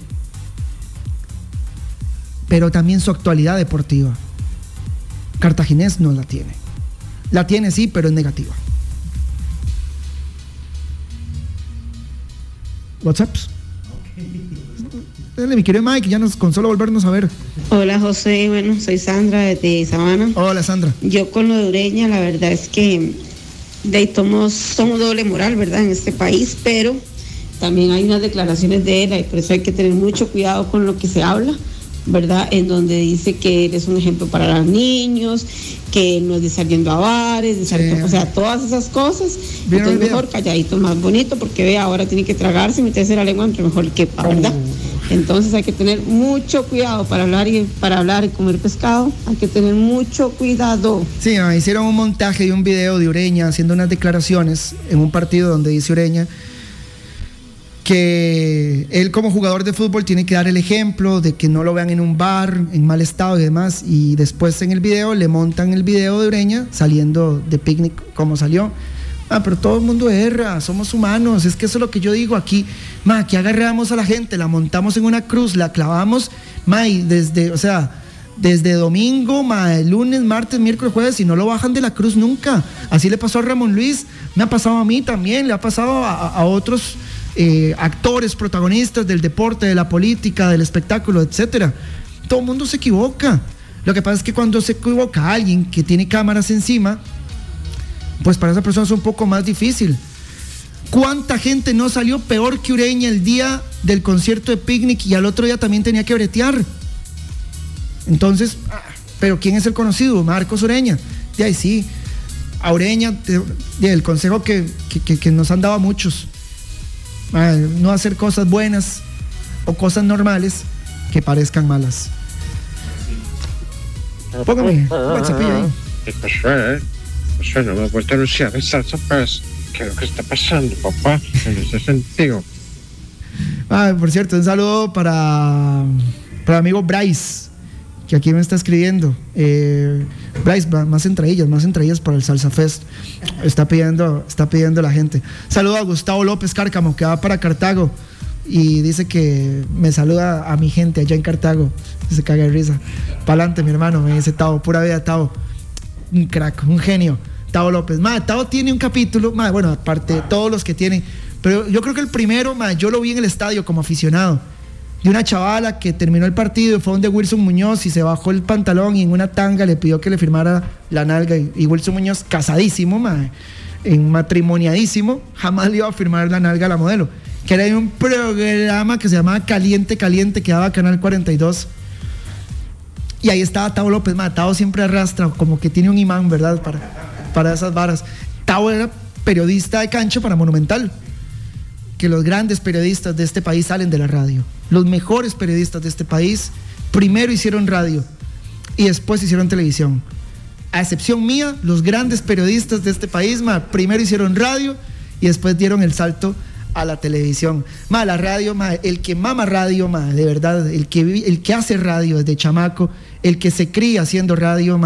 pero también su actualidad deportiva. Cartaginés no la tiene. La tiene sí, pero es negativa. WhatsApps. Dale, mi querido Mike, ya nos consola volvernos a ver. Hola José, bueno, soy Sandra desde Sabana. Hola Sandra. Yo con lo de Ureña, la verdad es que de ahí somos, somos doble moral, ¿verdad? En este país, pero también hay unas declaraciones de él y por eso hay que tener mucho cuidado con lo que se habla, ¿verdad? En donde dice que él es un ejemplo para los niños, que no es de saliendo a bares, de salir- o sea, todas esas cosas. ¿Vieron el Entonces video? mejor calladito, más bonito, porque ve, ahora tiene que tragarse y meterse la lengua entre mejor quepa, ¿verdad? Entonces hay que tener mucho cuidado para hablar y para hablar y comer pescado, hay que tener mucho cuidado. Sí, hicieron un montaje de un video de Ureña haciendo unas declaraciones en un partido donde dice Ureña que él como jugador de fútbol tiene que dar el ejemplo de que no lo vean en un bar en mal estado y demás y después en el video le montan el video de Ureña saliendo de picnic como salió. Ah, pero todo el mundo erra, somos humanos, es que eso es lo que yo digo aquí. Ma, aquí agarramos a la gente, la montamos en una cruz, la clavamos, ma, y desde, o sea, desde domingo, ma, lunes, martes, miércoles, jueves, y no lo bajan de la cruz nunca. Así le pasó a Ramón Luis, me ha pasado a mí también, le ha pasado a, a otros eh, actores, protagonistas del deporte, de la política, del espectáculo, etcétera. Todo el mundo se equivoca. Lo que pasa es que cuando se equivoca alguien que tiene cámaras encima, pues para esa persona es un poco más difícil. ¿Cuánta gente no salió peor que Ureña el día del concierto de Picnic y al otro día también tenía que bretear? Entonces, ¿pero quién es el conocido? Marcos Ureña. De ahí sí, a Ureña, te- de- el consejo que- que nos han dado a muchos, ah, no hacer cosas buenas o cosas normales que parezcan malas. Póngame un WhatsAppillo ahí. ¿Qué pasó, eh? Pasó, no me he vuelto a anunciar esa sorpresa. ¿Qué es lo que está pasando, papá? En ese sentido. Ah, por cierto, un saludo para, para el amigo Bryce, que aquí me está escribiendo. Eh, Bryce, más entradillas, más entradillas para el Salsa Fest. Está pidiendo, está pidiendo la gente. Saludo a Gustavo López Cárcamo, que va para Cartago. Y dice que me saluda a mi gente allá en Cartago. Se caga de risa. Pa'lante, mi hermano, me dice Tavo, pura vida, Tavo. Un crack, un genio. Tavo López. Ma, Tavo tiene un capítulo, ma, bueno, aparte de todos los que tiene, pero yo creo que el primero, ma, yo lo vi en el estadio como aficionado. De una chavala que terminó el partido y fue donde Wilson Muñoz y se bajó el pantalón y en una tanga le pidió que le firmara la nalga. Y, Wilson Muñoz, casadísimo, en matrimoniadísimo, jamás le iba a firmar la nalga a la modelo. Que era un programa que se llamaba Caliente Caliente, que daba Canal 42. Y ahí estaba Tavo López, ma, Tavo siempre arrastra, como que tiene un imán, ¿verdad? Para, para esas varas. Tavo era periodista de cancha para Monumental. Que los grandes periodistas de este país salen de la radio. Los mejores periodistas de este país primero hicieron radio y después hicieron televisión. A excepción mía, los grandes periodistas de este país, ma, primero hicieron radio y después dieron el salto a la televisión. Ma, la radio, el que mama radio, de verdad, el que, el que hace radio desde chamaco, el que se cría haciendo radio,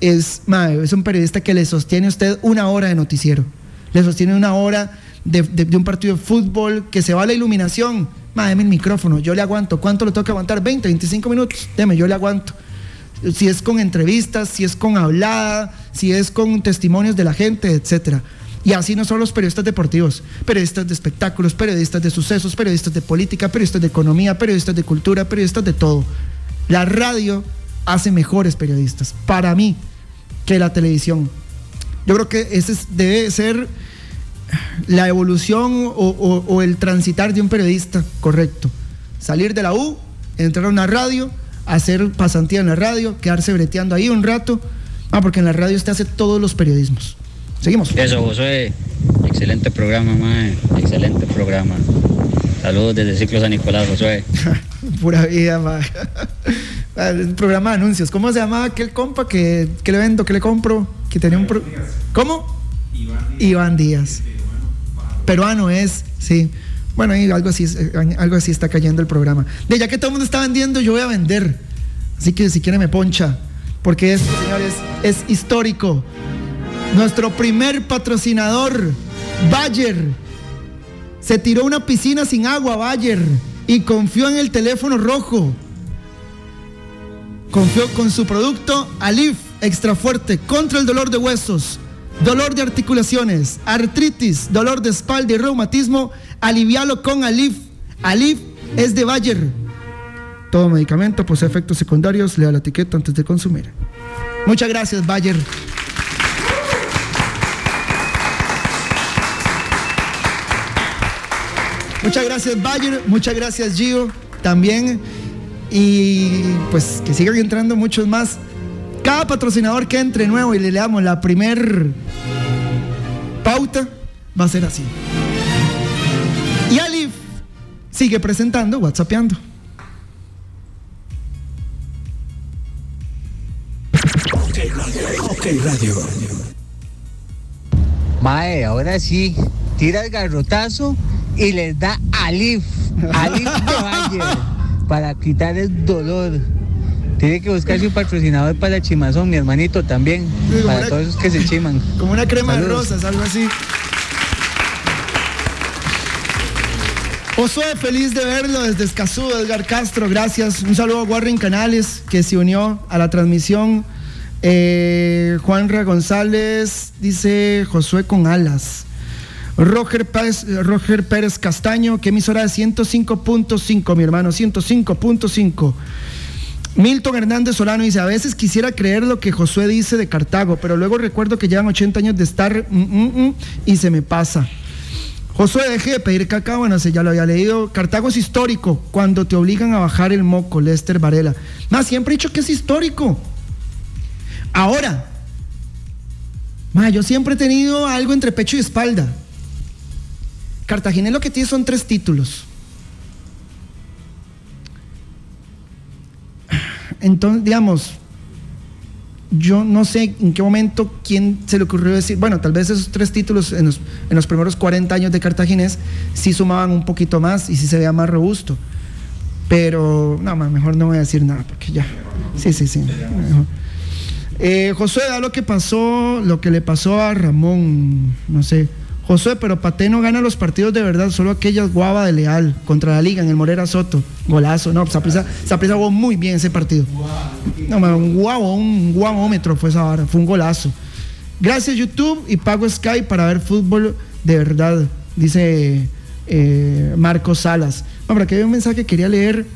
es, es un periodista que le sostiene a usted una hora de noticiero. Le sostiene una hora de, un partido de fútbol, que se va a la iluminación. Ma, deme el micrófono, yo le aguanto. ¿Cuánto le tengo que aguantar? 20, 25 minutos. Deme, yo le aguanto si es con entrevistas, si es con hablada, si es con testimonios de la gente, etcétera. Y así no son los periodistas deportivos, periodistas de espectáculos, periodistas de sucesos, periodistas de política, periodistas de economía, periodistas de cultura, periodistas de todo. La radio hace mejores periodistas, para mí, que la televisión. Yo creo que ese es- debe ser la evolución o, o- o el transitar de un periodista correcto. Salir de la U, entrar a una radio, hacer pasantía en la radio, quedarse breteando ahí un rato. Ah, porque en la radio usted hace todos los periodismos. Seguimos. Eso, Josué. Excelente programa, mae. Excelente programa. Saludos desde Ciclo San Nicolás, Josué. [LAUGHS] Pura vida, ma. [LAUGHS] Ah, el programa de anuncios. ¿Cómo se llamaba aquel compa que, que le vendo, que le compro? Que tenía un pro- ¿Cómo? Iván Díaz. Peruano es, sí. Bueno, algo así, eh, algo así está cayendo el programa. De ya que todo el mundo está vendiendo, yo voy a vender. Así que si quiere me poncha. Porque esto, señores, es histórico. Nuestro primer patrocinador, Bayer. Se tiró una piscina sin agua, Bayer. Y confió en el teléfono rojo. Confió con su producto Alif Extra Fuerte contra el dolor de huesos, dolor de articulaciones, artritis, dolor de espalda y reumatismo. alivialo con Alif. Alif es de Bayer. Todo medicamento posee efectos secundarios, lea la etiqueta antes de consumir. Muchas gracias, Bayer. Muchas gracias, Bayer. Muchas gracias, Gio. También. Y pues que sigan entrando muchos más. Cada patrocinador que entre nuevo y le leamos la primer pauta va a ser así. Y Alif sigue presentando, WhatsAppeando. Ok Radio. Mae, ahora sí, tira el garrotazo y les da Alif, Alif de Bayer, [LAUGHS] para quitar el dolor. Tiene que buscarse un patrocinador para chimazón, mi hermanito también, para una- todos esos que se chiman. Como una crema de rosas, algo así. Josué, feliz de verlo desde Escazú, Edgar Castro, gracias. Un saludo a Warren Canales, que se unió a la transmisión. Eh, Juanra González dice Josué con alas. Roger Pérez, Roger Pérez Castaño, que emisora de 105.5, mi hermano, 105.5. Milton Hernández Solano dice, a veces quisiera creer lo que Josué dice de Cartago, pero luego recuerdo que llevan 80 años de estar mm, mm, mm, y se me pasa. Josué, deje de pedir caca, bueno, ese ya lo había leído. Cartago es histórico cuando te obligan a bajar el moco, Lester Varela. Más, siempre he dicho que es histórico. Ahora, ma, yo siempre he tenido algo entre pecho y espalda. Cartagena lo que tiene son tres títulos. Entonces, digamos, yo no sé en qué momento quién se le ocurrió decir, bueno, tal vez esos tres títulos en los, primeros 40 años de Cartaginés sí sumaban un poquito más y sí se veía más robusto. Pero, no, mejor no voy a decir nada porque ya. Sí, sí, sí. mejor. Eh, Josué, da lo que pasó, lo que le pasó a Ramón, no sé. Josué, pero Pate no gana los partidos de verdad, solo aquellas guava de Leal contra la Liga en el Morera Soto. Golazo, no, Saprissa jugó muy bien ese partido. No, un guavo, un guavómetro fue esa vara, fue un golazo. Gracias YouTube y pago Sky para ver fútbol de verdad, dice eh, Marcos Salas. Hombre, aquí hay un mensaje que quería leer.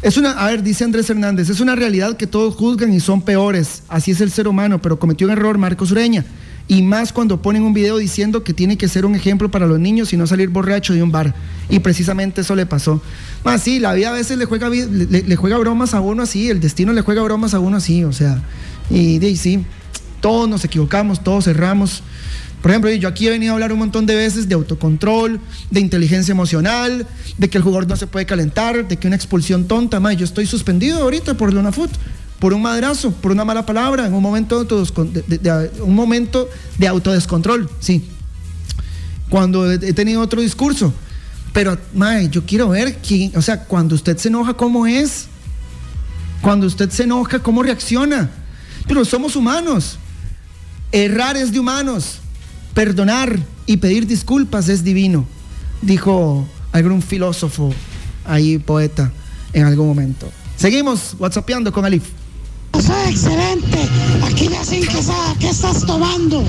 Es una, a ver, dice Andrés Hernández, es una realidad que todos juzgan y son peores. Así es el ser humano, pero cometió un error Marcos Ureña. Y más cuando ponen un video diciendo que tiene que ser un ejemplo para los niños y no salir borracho de un bar. Y precisamente eso le pasó. Más sí, la vida a veces le juega, le, juega bromas a uno así, el destino le juega bromas a uno así, o sea. Y, de sí, todos nos equivocamos, todos erramos. Por ejemplo, yo aquí he venido a hablar un montón de veces de autocontrol, de inteligencia emocional, de que el jugador no se puede calentar, de que una expulsión tonta, ma, yo estoy suspendido ahorita por Luna Foot, por un madrazo, por una mala palabra, en un momento de, de- de- un momento de autodescontrol, sí. Cuando he he tenido otro discurso. Pero, mae, yo quiero ver quién, o sea, cuando usted se enoja, ¿cómo es? Cuando usted se enoja, ¿cómo reacciona? Pero somos humanos. Errar es de humanos. Perdonar y pedir disculpas es divino, dijo algún filósofo ahí, poeta, en algún momento. Seguimos whatsappeando con Alif. Excelente. Aquí hacen quesada. ¿Qué estás tomando?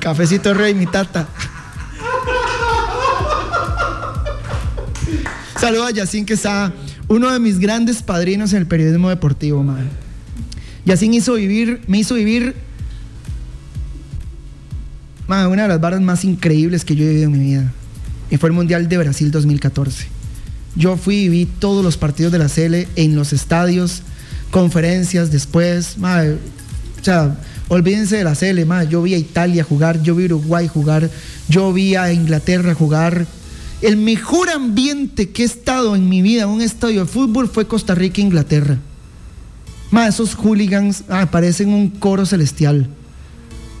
Cafecito rey, mi tata. Saludos a Yacine Quesada, uno de mis grandes padrinos en el periodismo deportivo, man. Yacine hizo vivir, me hizo vivir man, una de las barras más increíbles que yo he vivido en mi vida. Y fue el Mundial de Brasil 2014. Yo fui y vi todos los partidos de la CL en los estadios, conferencias después. o sea, olvídense de la CL, man, yo vi a Italia jugar, yo vi a Uruguay jugar, yo vi a Inglaterra jugar. El mejor ambiente que he estado en mi vida en un estadio de fútbol fue Costa Rica Inglaterra. Ma, esos hooligans ah, parecen un coro celestial.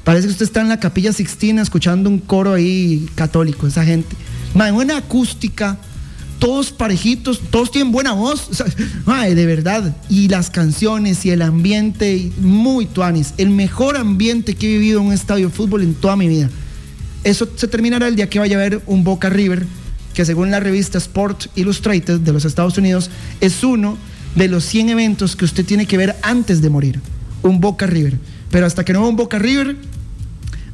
Parece que usted está en la capilla Sixtina escuchando un coro ahí católico, esa gente. Ma, una acústica, todos parejitos, todos tienen buena voz. ma, de verdad. Y las canciones y el ambiente, muy tuanis. El mejor ambiente que he vivido en un estadio de fútbol en toda mi vida. Eso se terminará el día que vaya a haber un Boca River, que según la revista Sport Illustrated de los Estados Unidos, es uno de los 100 eventos que usted tiene que ver antes de morir. Un Boca River. Pero hasta que no vea un Boca River,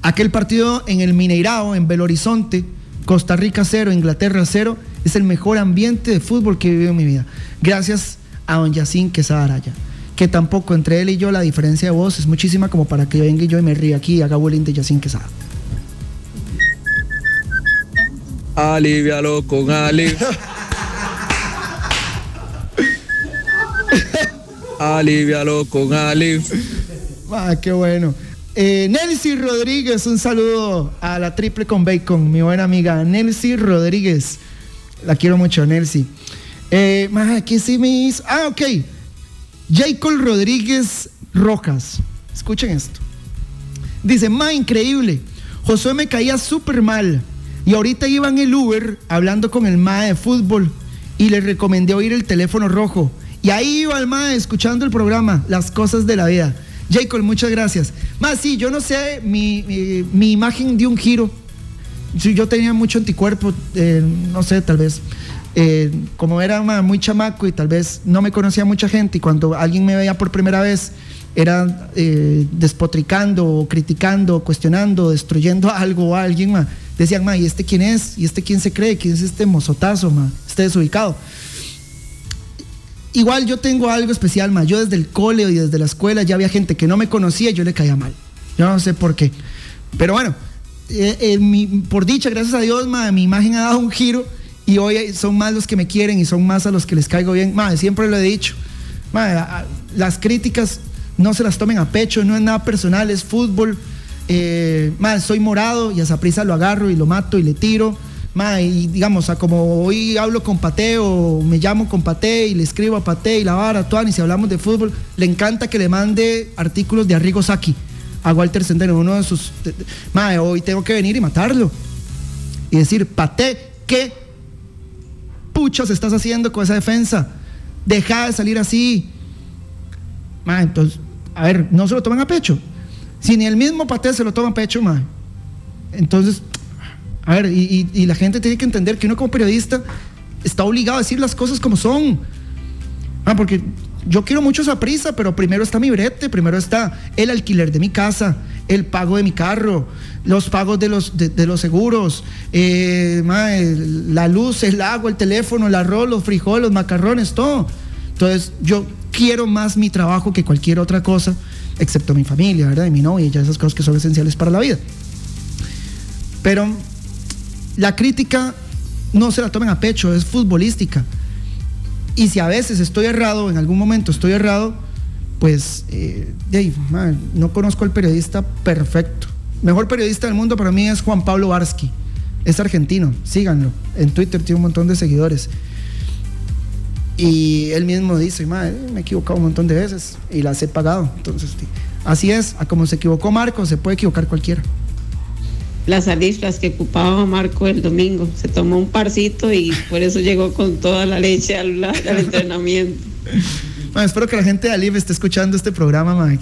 aquel partido en el Mineirao, en Belo Horizonte, Costa Rica cero, Inglaterra cero. Es el mejor ambiente de fútbol que he vivido en mi vida. Gracias a don Yacín Quesada Araya. Que tampoco entre él y yo la diferencia de voz es muchísima como para que yo venga y yo y me ría aquí y haga bullying de Yacín Quesada. Alivialo con Ali. [LAUGHS] Alivialo con Ali. Ah, qué bueno. Eh, Nelcy Rodríguez, un saludo a la triple con bacon, mi buena amiga Nelcy Rodríguez. La quiero mucho, Nelcy. Eh, ma, aquí sí me hizo. Ah, ok. Jacob Rodríguez Rojas. Escuchen esto. Dice, ma, increíble. Josué me caía súper mal. Y ahorita iba en el Uber hablando con el MAE de fútbol y le recomendé oír el teléfono rojo. Y ahí iba el MAE escuchando el programa, Las cosas de la vida. Jacob, muchas gracias. Más sí, yo no sé, mi, mi, imagen dio un giro. Sí, yo tenía mucho anticuerpo, eh, no sé, tal vez. eh, como era muy chamaco y tal vez no me conocía mucha gente y cuando alguien me veía por primera vez era eh, despotricando, o criticando, o cuestionando, destruyendo [LAUGHS] algo o a alguien, ma, decían, ma, ¿y este quién es? ¿Y este quién se cree? ¿Quién es este mozotazo, ma? Este desubicado. Igual yo tengo algo especial, ma. Yo desde el cole y desde la escuela ya había gente que no me conocía y yo le caía mal. Yo no sé por qué. Pero bueno, eh, eh, por dicha, gracias a Dios, ma, mi imagen ha dado un giro y hoy son más los que me quieren y son más a los que les caigo bien. Ma, siempre lo he dicho. Ma, las críticas no se las tomen a pecho, no es nada personal, es fútbol. Eh, soy morado y a Saprisa lo agarro y lo mato y le tiro. Ma, y digamos, como hoy hablo con Pate o me llamo con Pate y le escribo a Pate y la vara, y si hablamos de fútbol, le encanta que le mande artículos de Arrigo Saki a Walter Sendero, uno de sus. ma, hoy tengo que venir y matarlo. Y decir, Pate, ¿qué puchas estás haciendo con esa defensa? Deja de salir así. Ma, entonces, a ver, no se lo toman a pecho. Si ni el mismo Pate se lo toma a pecho, ma. Entonces, a ver, y, la gente tiene que entender que uno como periodista está obligado a decir las cosas como son. Ah, porque yo quiero mucho esa prisa, pero primero está mi brete, primero está el alquiler de mi casa, el pago de mi carro, los pagos de los, de, los seguros, eh, la luz, el agua, el teléfono, el arroz, los frijoles, los macarrones, todo. Entonces, yo quiero más mi trabajo que cualquier otra cosa, excepto mi familia, ¿verdad? Y mi novia, y ya esas cosas que son esenciales para la vida. Pero la crítica no se la tomen a pecho, es futbolística. Y si a veces estoy errado, en algún momento estoy errado, pues eh, no conozco al periodista perfecto. Mejor periodista del mundo para mí es Juan Pablo Barsky. Es argentino, síganlo. En Twitter tiene un montón de seguidores. Y él mismo dice, "Ma, me he equivocado un montón de veces y las he pagado. Entonces, sí, así es, a como se equivocó Marco, se puede equivocar cualquiera. Las alifras que ocupaba Marco el domingo. Se tomó un parcito y por eso llegó con toda la leche al, al [LAUGHS] entrenamiento. Ma, espero que la gente de Alif esté escuchando este programa, ma.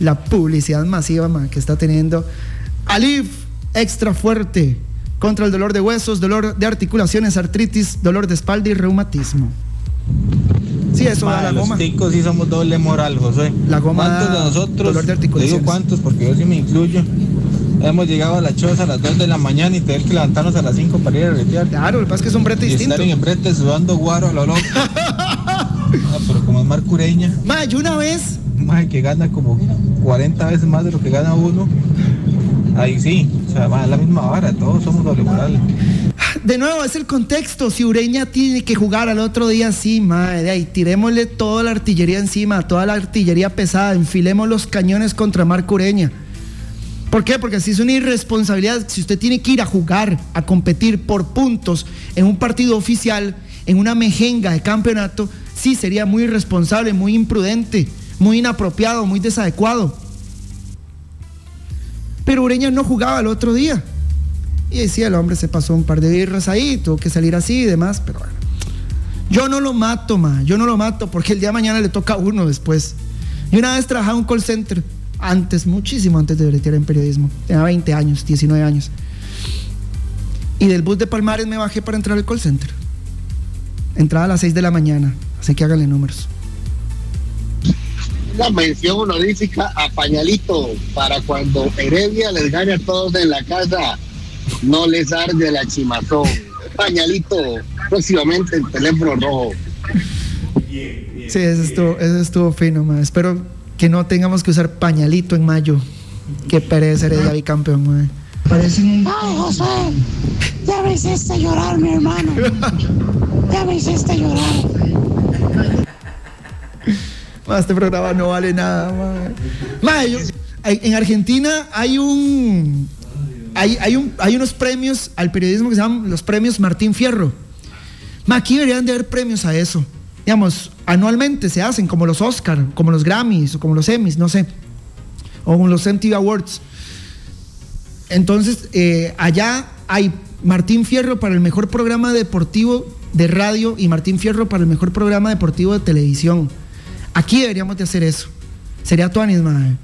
la publicidad masiva ma, que está teniendo. Alif, extra fuerte contra el dolor de huesos, dolor de articulaciones, artritis, dolor de espalda y reumatismo. Sí, eso da la los goma. ticos sí somos doble moral, José. La goma ¿Cuántos de nosotros? dolor de articulaciones. digo cuántos porque yo sí me incluyo. Hemos llegado a la choza a las 2 de la mañana y tener que levantarnos a las 5 para ir a bretear. Claro, que pasa es que es un brete y distinto. estar en el brete sudando guaro a lo loco. [LAUGHS] Ah, pero como es Marcureña. Ma, yo una vez. Mae, que gana como 40 veces más de lo que gana uno. Ahí sí, o sea, mae, es la misma vara, todos somos doble moral. De nuevo, es el contexto. Si Ureña tiene que jugar al otro día, sí, madre. ahí, tirémosle toda la artillería encima, toda la artillería pesada, enfilemos los cañones contra Marco Ureña. ¿Por qué? Porque así es una irresponsabilidad. Si usted tiene que ir a jugar, a competir por puntos en un partido oficial, en una mejenga de campeonato, sí sería muy irresponsable, muy imprudente, muy inapropiado, muy desadecuado. Pero Ureña no jugaba el otro día. Y decía, el hombre se pasó un par de birras ahí, tuvo que salir así y demás, pero bueno. Yo no lo mato, ma, yo no lo mato porque el día de mañana le toca uno después. Y una vez trabajaba en un call center, antes, muchísimo antes de bretear en periodismo. Tenía 20 años, 19 años. Y del bus de Palmares me bajé para entrar al call center. Entraba a las 6 de la mañana, así que háganle números. Una mención honorífica a Pañalito para cuando Heredia les gane a todos en la casa. no les arde la chimazón. Pañalito, próximamente el teléfono rojo. Sí, ese estuvo, ese estuvo fino, ma. Espero que no tengamos que usar pañalito en mayo. Qué pereza Heredia bicampeón, ma. Ay, José, ya me hiciste llorar, mi hermano. Ya me hiciste llorar. Ma, este programa no vale nada, ma. Ma, yo- hay- en Argentina hay un, hay, hay un. hay unos premios al periodismo que se llaman los premios Martín Fierro. Ma, aquí deberían de haber premios a eso. Digamos, anualmente se hacen, como los Oscar, como los Grammys o como los Emmys, no sé. O como los MTV Awards. Entonces, eh, allá hay Martín Fierro para el mejor programa deportivo de radio y Martín Fierro para el mejor programa deportivo de televisión. Aquí deberíamos de hacer eso. Sería Tuanis, mae.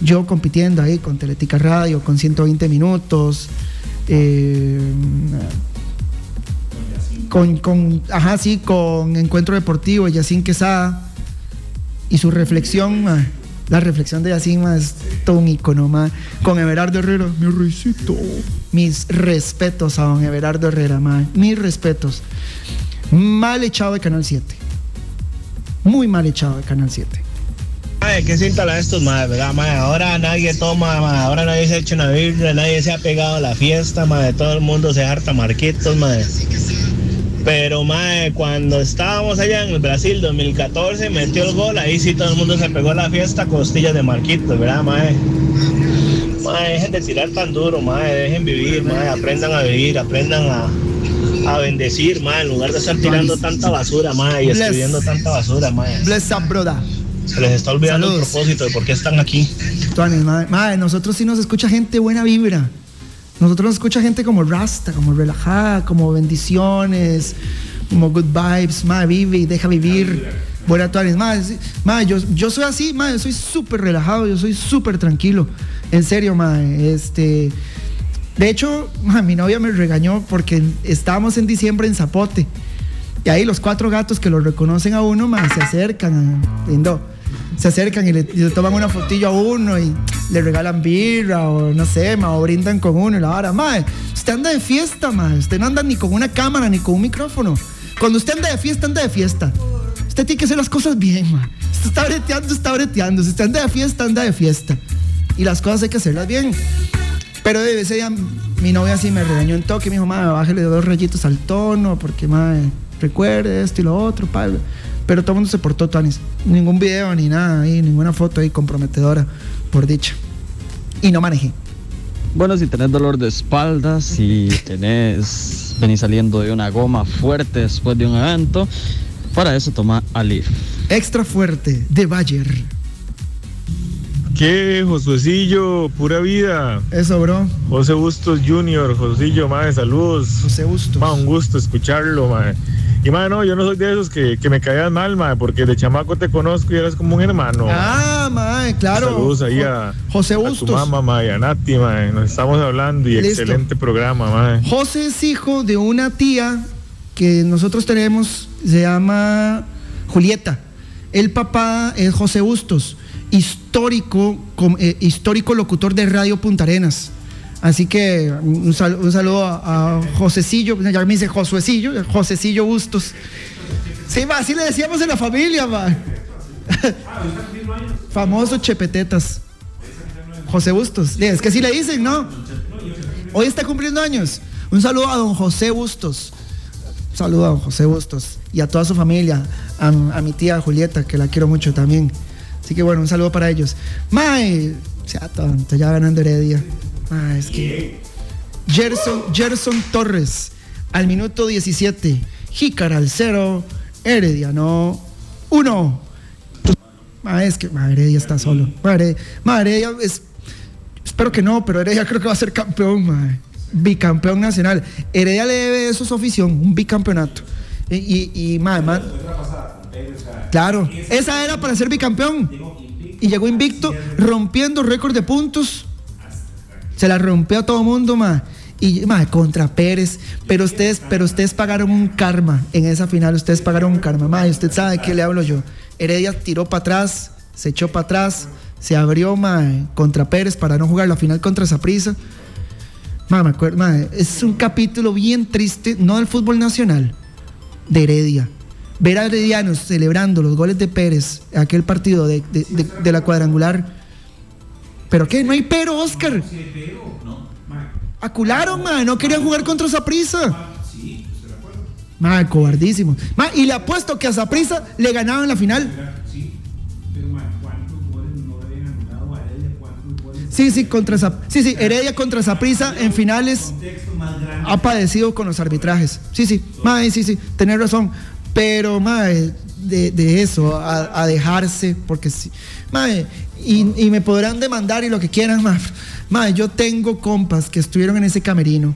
Yo compitiendo ahí con Teletica Radio, con 120 minutos. eh, con, con, ajá, sí, con Encuentro Deportivo, Yacín Quesada. Y su reflexión. La reflexión de Yacín, mae, es todo un icono, mae. Con Everardo Herrera, mi risito. Mis respetos a don Everardo Herrera, mae. Mis respetos. Mal echado de Canal 7. Muy mal echado de Canal 7. Madre, ¿qué se instala estos, madre? ¿Verdad, madre? Ahora nadie toma, madre. Ahora nadie se ha hecho una birra, nadie se ha pegado a la fiesta, madre. Todo el mundo se harta marquitos, madre. Pero, madre, cuando estábamos allá en el Brasil 2014, metió el gol, ahí sí todo el mundo se pegó a la fiesta, costillas de marquitos, ¿verdad, madre? Madre, dejen de tirar tan duro, madre. Dejen vivir, madre. Aprendan a vivir, aprendan a, a bendecir, madre. En lugar de estar tirando tanta basura, madre, y escribiendo tanta basura, madre. Bless up, brother. Se les está olvidando el propósito de por qué están aquí. Tuanis, madre. Madre, nosotros sí nos escucha gente buena vibra. Nosotros nos escucha gente como Rasta, como relajada, como bendiciones, como good vibes. Madre, vive deja vivir. Buena Tuanis. Madre, madre, yo, yo soy así, madre, yo soy súper relajado, yo soy súper tranquilo. En serio, madre. Este. De hecho, madre, mi novia me regañó porque estábamos en diciembre en Zapote. Y ahí los cuatro gatos que lo reconocen a uno, madre, se acercan, lindo. Se acercan y le, toman una fotillo a uno y le regalan birra o no sé, ma, o brindan con uno y la hora. Madre, usted anda de fiesta, madre. Usted no anda ni con una cámara ni con un micrófono. Cuando usted anda de fiesta, anda de fiesta. Usted tiene que hacer las cosas bien, ma. Usted está breteando, está breteando. Si usted anda de fiesta, anda de fiesta. Y las cosas hay que hacerlas bien. Pero de ese día mi novia sí me regañó en toque, me dijo, madre, bájale dos rayitos al tono, porque madre, recuerde esto y lo otro, padre. Pero todo el mundo se portó Tuanis. Ningún video ni nada ahí, ninguna foto ahí comprometedora, por dicha. Y no manejé. Bueno, si tenés dolor de espalda, si [LAUGHS] tenés, venís saliendo de una goma fuerte después de un evento, para eso toma Alif. Extra fuerte de Bayer. ¿Qué, Josuecillo? Pura vida. Eso, bro. José Bustos Junior, Josillo, madre, saludos. José Bustos. Ma, un gusto escucharlo, madre. Y madre, no, yo no soy de esos que, que me caían mal, madre, porque de chamaco te conozco y eres como un hermano. Ah, mae, claro. Saludos ahí a, José a tu Bustos. mamá, madre, y a Nati, madre. Nos estamos hablando y Listo. excelente programa, madre. José es hijo de una tía que nosotros tenemos, se llama Julieta. El papá es José Bustos, histórico, com- eh, histórico locutor de Radio Punta Arenas. Así que un, sal- un saludo a, a Josecillo, ya me dice Josuecillo, Josecillo Bustos. Sí, así le decíamos en la familia, ma. [LAUGHS] Famoso Chepetetas. José Bustos. Sí, Es que así le dicen, ¿no? Hoy está cumpliendo años. Un saludo a don José Bustos. Un saludo a don José Bustos y a toda su familia, a, a mi tía Julieta, que la quiero mucho también. Así que bueno, un saludo para ellos. Mae, sea tonto, ya ganando Heredia. Mae, es que. Gerson, Gerson Torres, al minuto 17. Jícara al 0. Herediano 1. Mae, es que mae, Heredia está solo. Mae, Heredia, es. Espero que no, pero Heredia creo que va a ser campeón. Bicampeón nacional. Heredia le debe eso su afición, un bicampeonato. Y, y, mae, mae, Claro, esa era para ser bicampeón. Y llegó invicto, rompiendo récord de puntos. Se la rompió a todo mundo, ma. Y ma, contra Pérez. Pero ustedes, pero ustedes pagaron un karma en esa final. Ustedes pagaron un karma, ma. Y usted sabe de qué le hablo yo. Heredia tiró para atrás, se echó para atrás, se abrió, ma, contra Pérez para no jugar la final contra Saprissa. Ma, ma, es un capítulo bien triste, no del fútbol nacional, de Heredia. Ver a Heredianos celebrando los goles de Pérez, aquel partido de- de la cuadrangular. ¿Pero qué? No hay pero, Oscar. Acularon, ma, no querían jugar contra Zaprisa. Ma, cobardísimo. Ma, y le apuesto que a Zaprisa le ganaban la final. Sí, sí, contra Zap- sí, sí, Heredia contra Zaprisa en finales ha padecido con los arbitrajes. Sí, sí, mae, sí, sí, tener razón. Pero, mae, de, eso, a, dejarse, porque sí. Mae, y, me podrán demandar y lo que quieran, [LAUGHS] mae. Mae, yo tengo compas que estuvieron en ese camerino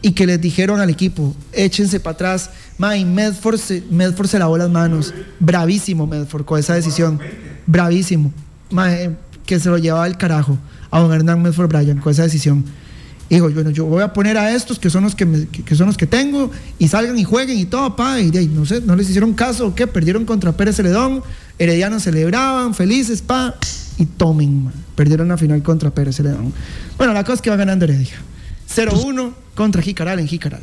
y que les dijeron al equipo, échense para atrás. Mae, Medford se, Medford se lavó las manos. Bravísimo Medford con esa decisión. Bravísimo. Mae, que se lo llevaba el carajo a don Hernán Medford Bryan con esa decisión. Digo, bueno, yo voy a poner a estos que son los que, me- que- que son los que tengo y salgan y jueguen y todo, pa. Y de ahí, no sé, no les hicieron caso o qué, perdieron contra Pérez Celedón, Heredianos celebraban, felices, pa. Y tomen, man. perdieron la final contra Pérez Celedón. Bueno, la cosa es que va ganando Heredia. 0-1 contra Jicaral en Jicaral.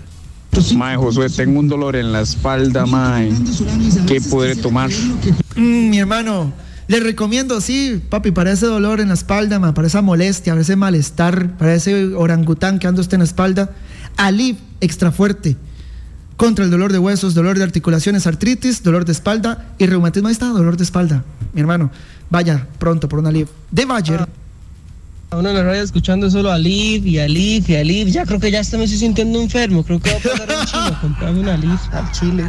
Mae, Josué, tengo un dolor en la espalda, mae. ¿Qué podré tomar? Mm, mi hermano, le recomiendo, sí, papi, para ese dolor en la espalda, ma, para esa molestia, para ese malestar, para ese orangután que anda usted en la espalda, Alib extra fuerte. Contra el dolor de huesos, dolor de articulaciones, artritis, dolor de espalda y reumatismo. Ahí está, dolor de espalda. Mi hermano, vaya pronto por un Alib. De Bayer. A uno en la radio escuchando solo Alif y Alif y Alif. Ya creo que ya hasta me estoy sintiendo enfermo. Creo que voy a pasar en Chile a comprarme un Alif al Chile.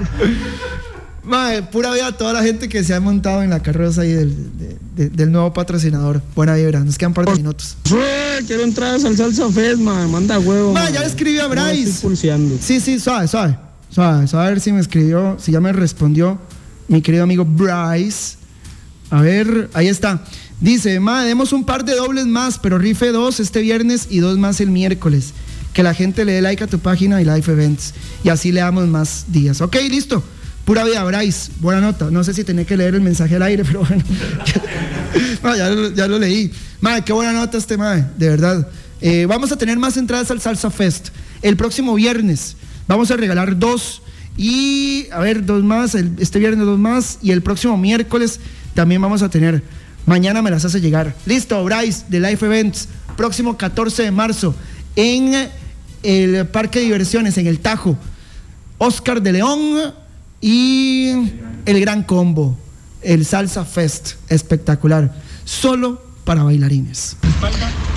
Mae, pura vida a toda la gente que se ha montado en la carroza ahí del, de- de- del nuevo patrocinador. Buena vibra, nos quedan un par de minutos. Quiero entrar al Salsa Fest, mae. Manda huevo. Ma, mae. ya le escribí a Bryce. pulseando. Sí, sí, suave, suave. Suave, suave, a ver si me escribió, si ya me respondió mi querido amigo Bryce. A ver, ahí está. Dice, ma, demos un par de dobles más, pero rife dos este viernes y dos más el miércoles. Que la gente le dé like a tu página y live events. Y así le damos más días. Ok, listo. Pura vida, Bryce. Buena nota. No sé si tenía que leer el mensaje al aire, [LAUGHS] pero bueno. No, ya, lo, leí. Madre, qué buena nota este madre, de verdad. Eh, vamos a tener más entradas al Salsa Fest. El próximo viernes vamos a regalar dos. Y, a ver, dos más. este viernes dos más. Y el próximo miércoles también vamos a tener. Mañana me las hace llegar. Listo, Bryce, de Life Events. Próximo 14 de marzo. En el Parque de Diversiones, en el Tajo. Oscar de León y el Gran Combo, el Salsa Fest, espectacular, solo para bailarines.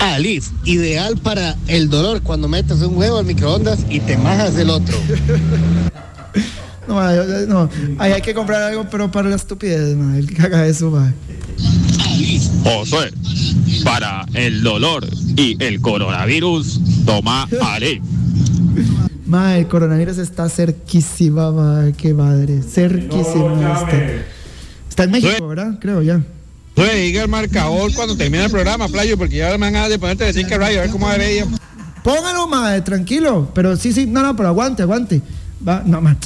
Alif, ideal para el dolor cuando metes un huevo al microondas y te majas del otro. [LAUGHS] No, no, ahí hay que comprar algo, pero para la estupidez, ma, el que haga eso, ma. Josué, para el dolor y el coronavirus, toma Ale. Ma, el coronavirus está cerquísima, ma, qué madre, cerquísima está. Está en México, ¿verdad? Creo ya. Josué, diga el marcador cuando termine el programa, Playo, porque ya me van ganas de ponerte de que rayo, a ver cómo va a ver ella. Póngalo, ma, tranquilo. Pero sí, sí, no, no, pero aguante, aguante. Va, no, ma.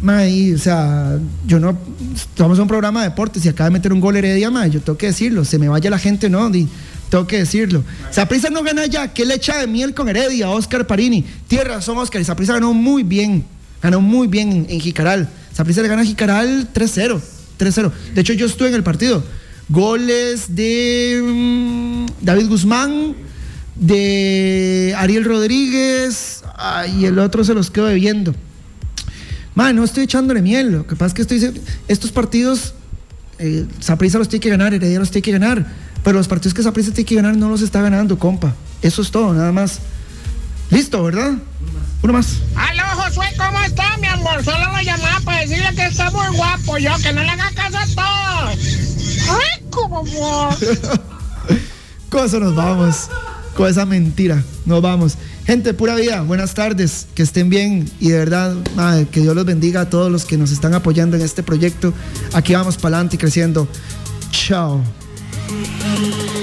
Ma, y, o sea, yo no. Estamos en un programa de deportes y acaba de meter un gol Heredia, ma. Yo tengo que decirlo. Se me vaya la gente, ¿no? Di- tengo que decirlo. Saprisa no gana ya. ¿Qué le echa de miel con Heredia? Oscar Parini. Tiene razón, Oscar. Y Saprisa ganó muy bien. Ganó muy bien en, en Jicaral. Saprisa le gana a Jicaral 3-0. 3-0. De hecho, yo estuve en el partido. Goles de mm, David Guzmán, de Ariel Rodríguez, y el otro se los quedo debiendo. Man, no estoy echándole miel. Lo que pasa es que estoy estos partidos, eh, Saprissa los tiene que ganar, Heredia los tiene que ganar. Pero los partidos que Saprissa tiene que ganar no los está ganando, compa. Eso es todo, nada más. Listo, ¿verdad? Uno más. Aló, Josué, ¿cómo está, mi amor? Solo lo llamaba para decirle que está muy guapo yo, que no le haga caso a todos. ¡Ay, cómo amor! [LAUGHS] Con eso nos vamos. Con esa mentira. Nos vamos. Gente, pura vida. Buenas tardes. Que estén bien. Y de verdad, madre, que Dios los bendiga a todos los que nos están apoyando en este proyecto. Aquí vamos para adelante y creciendo. Chao. Thank you.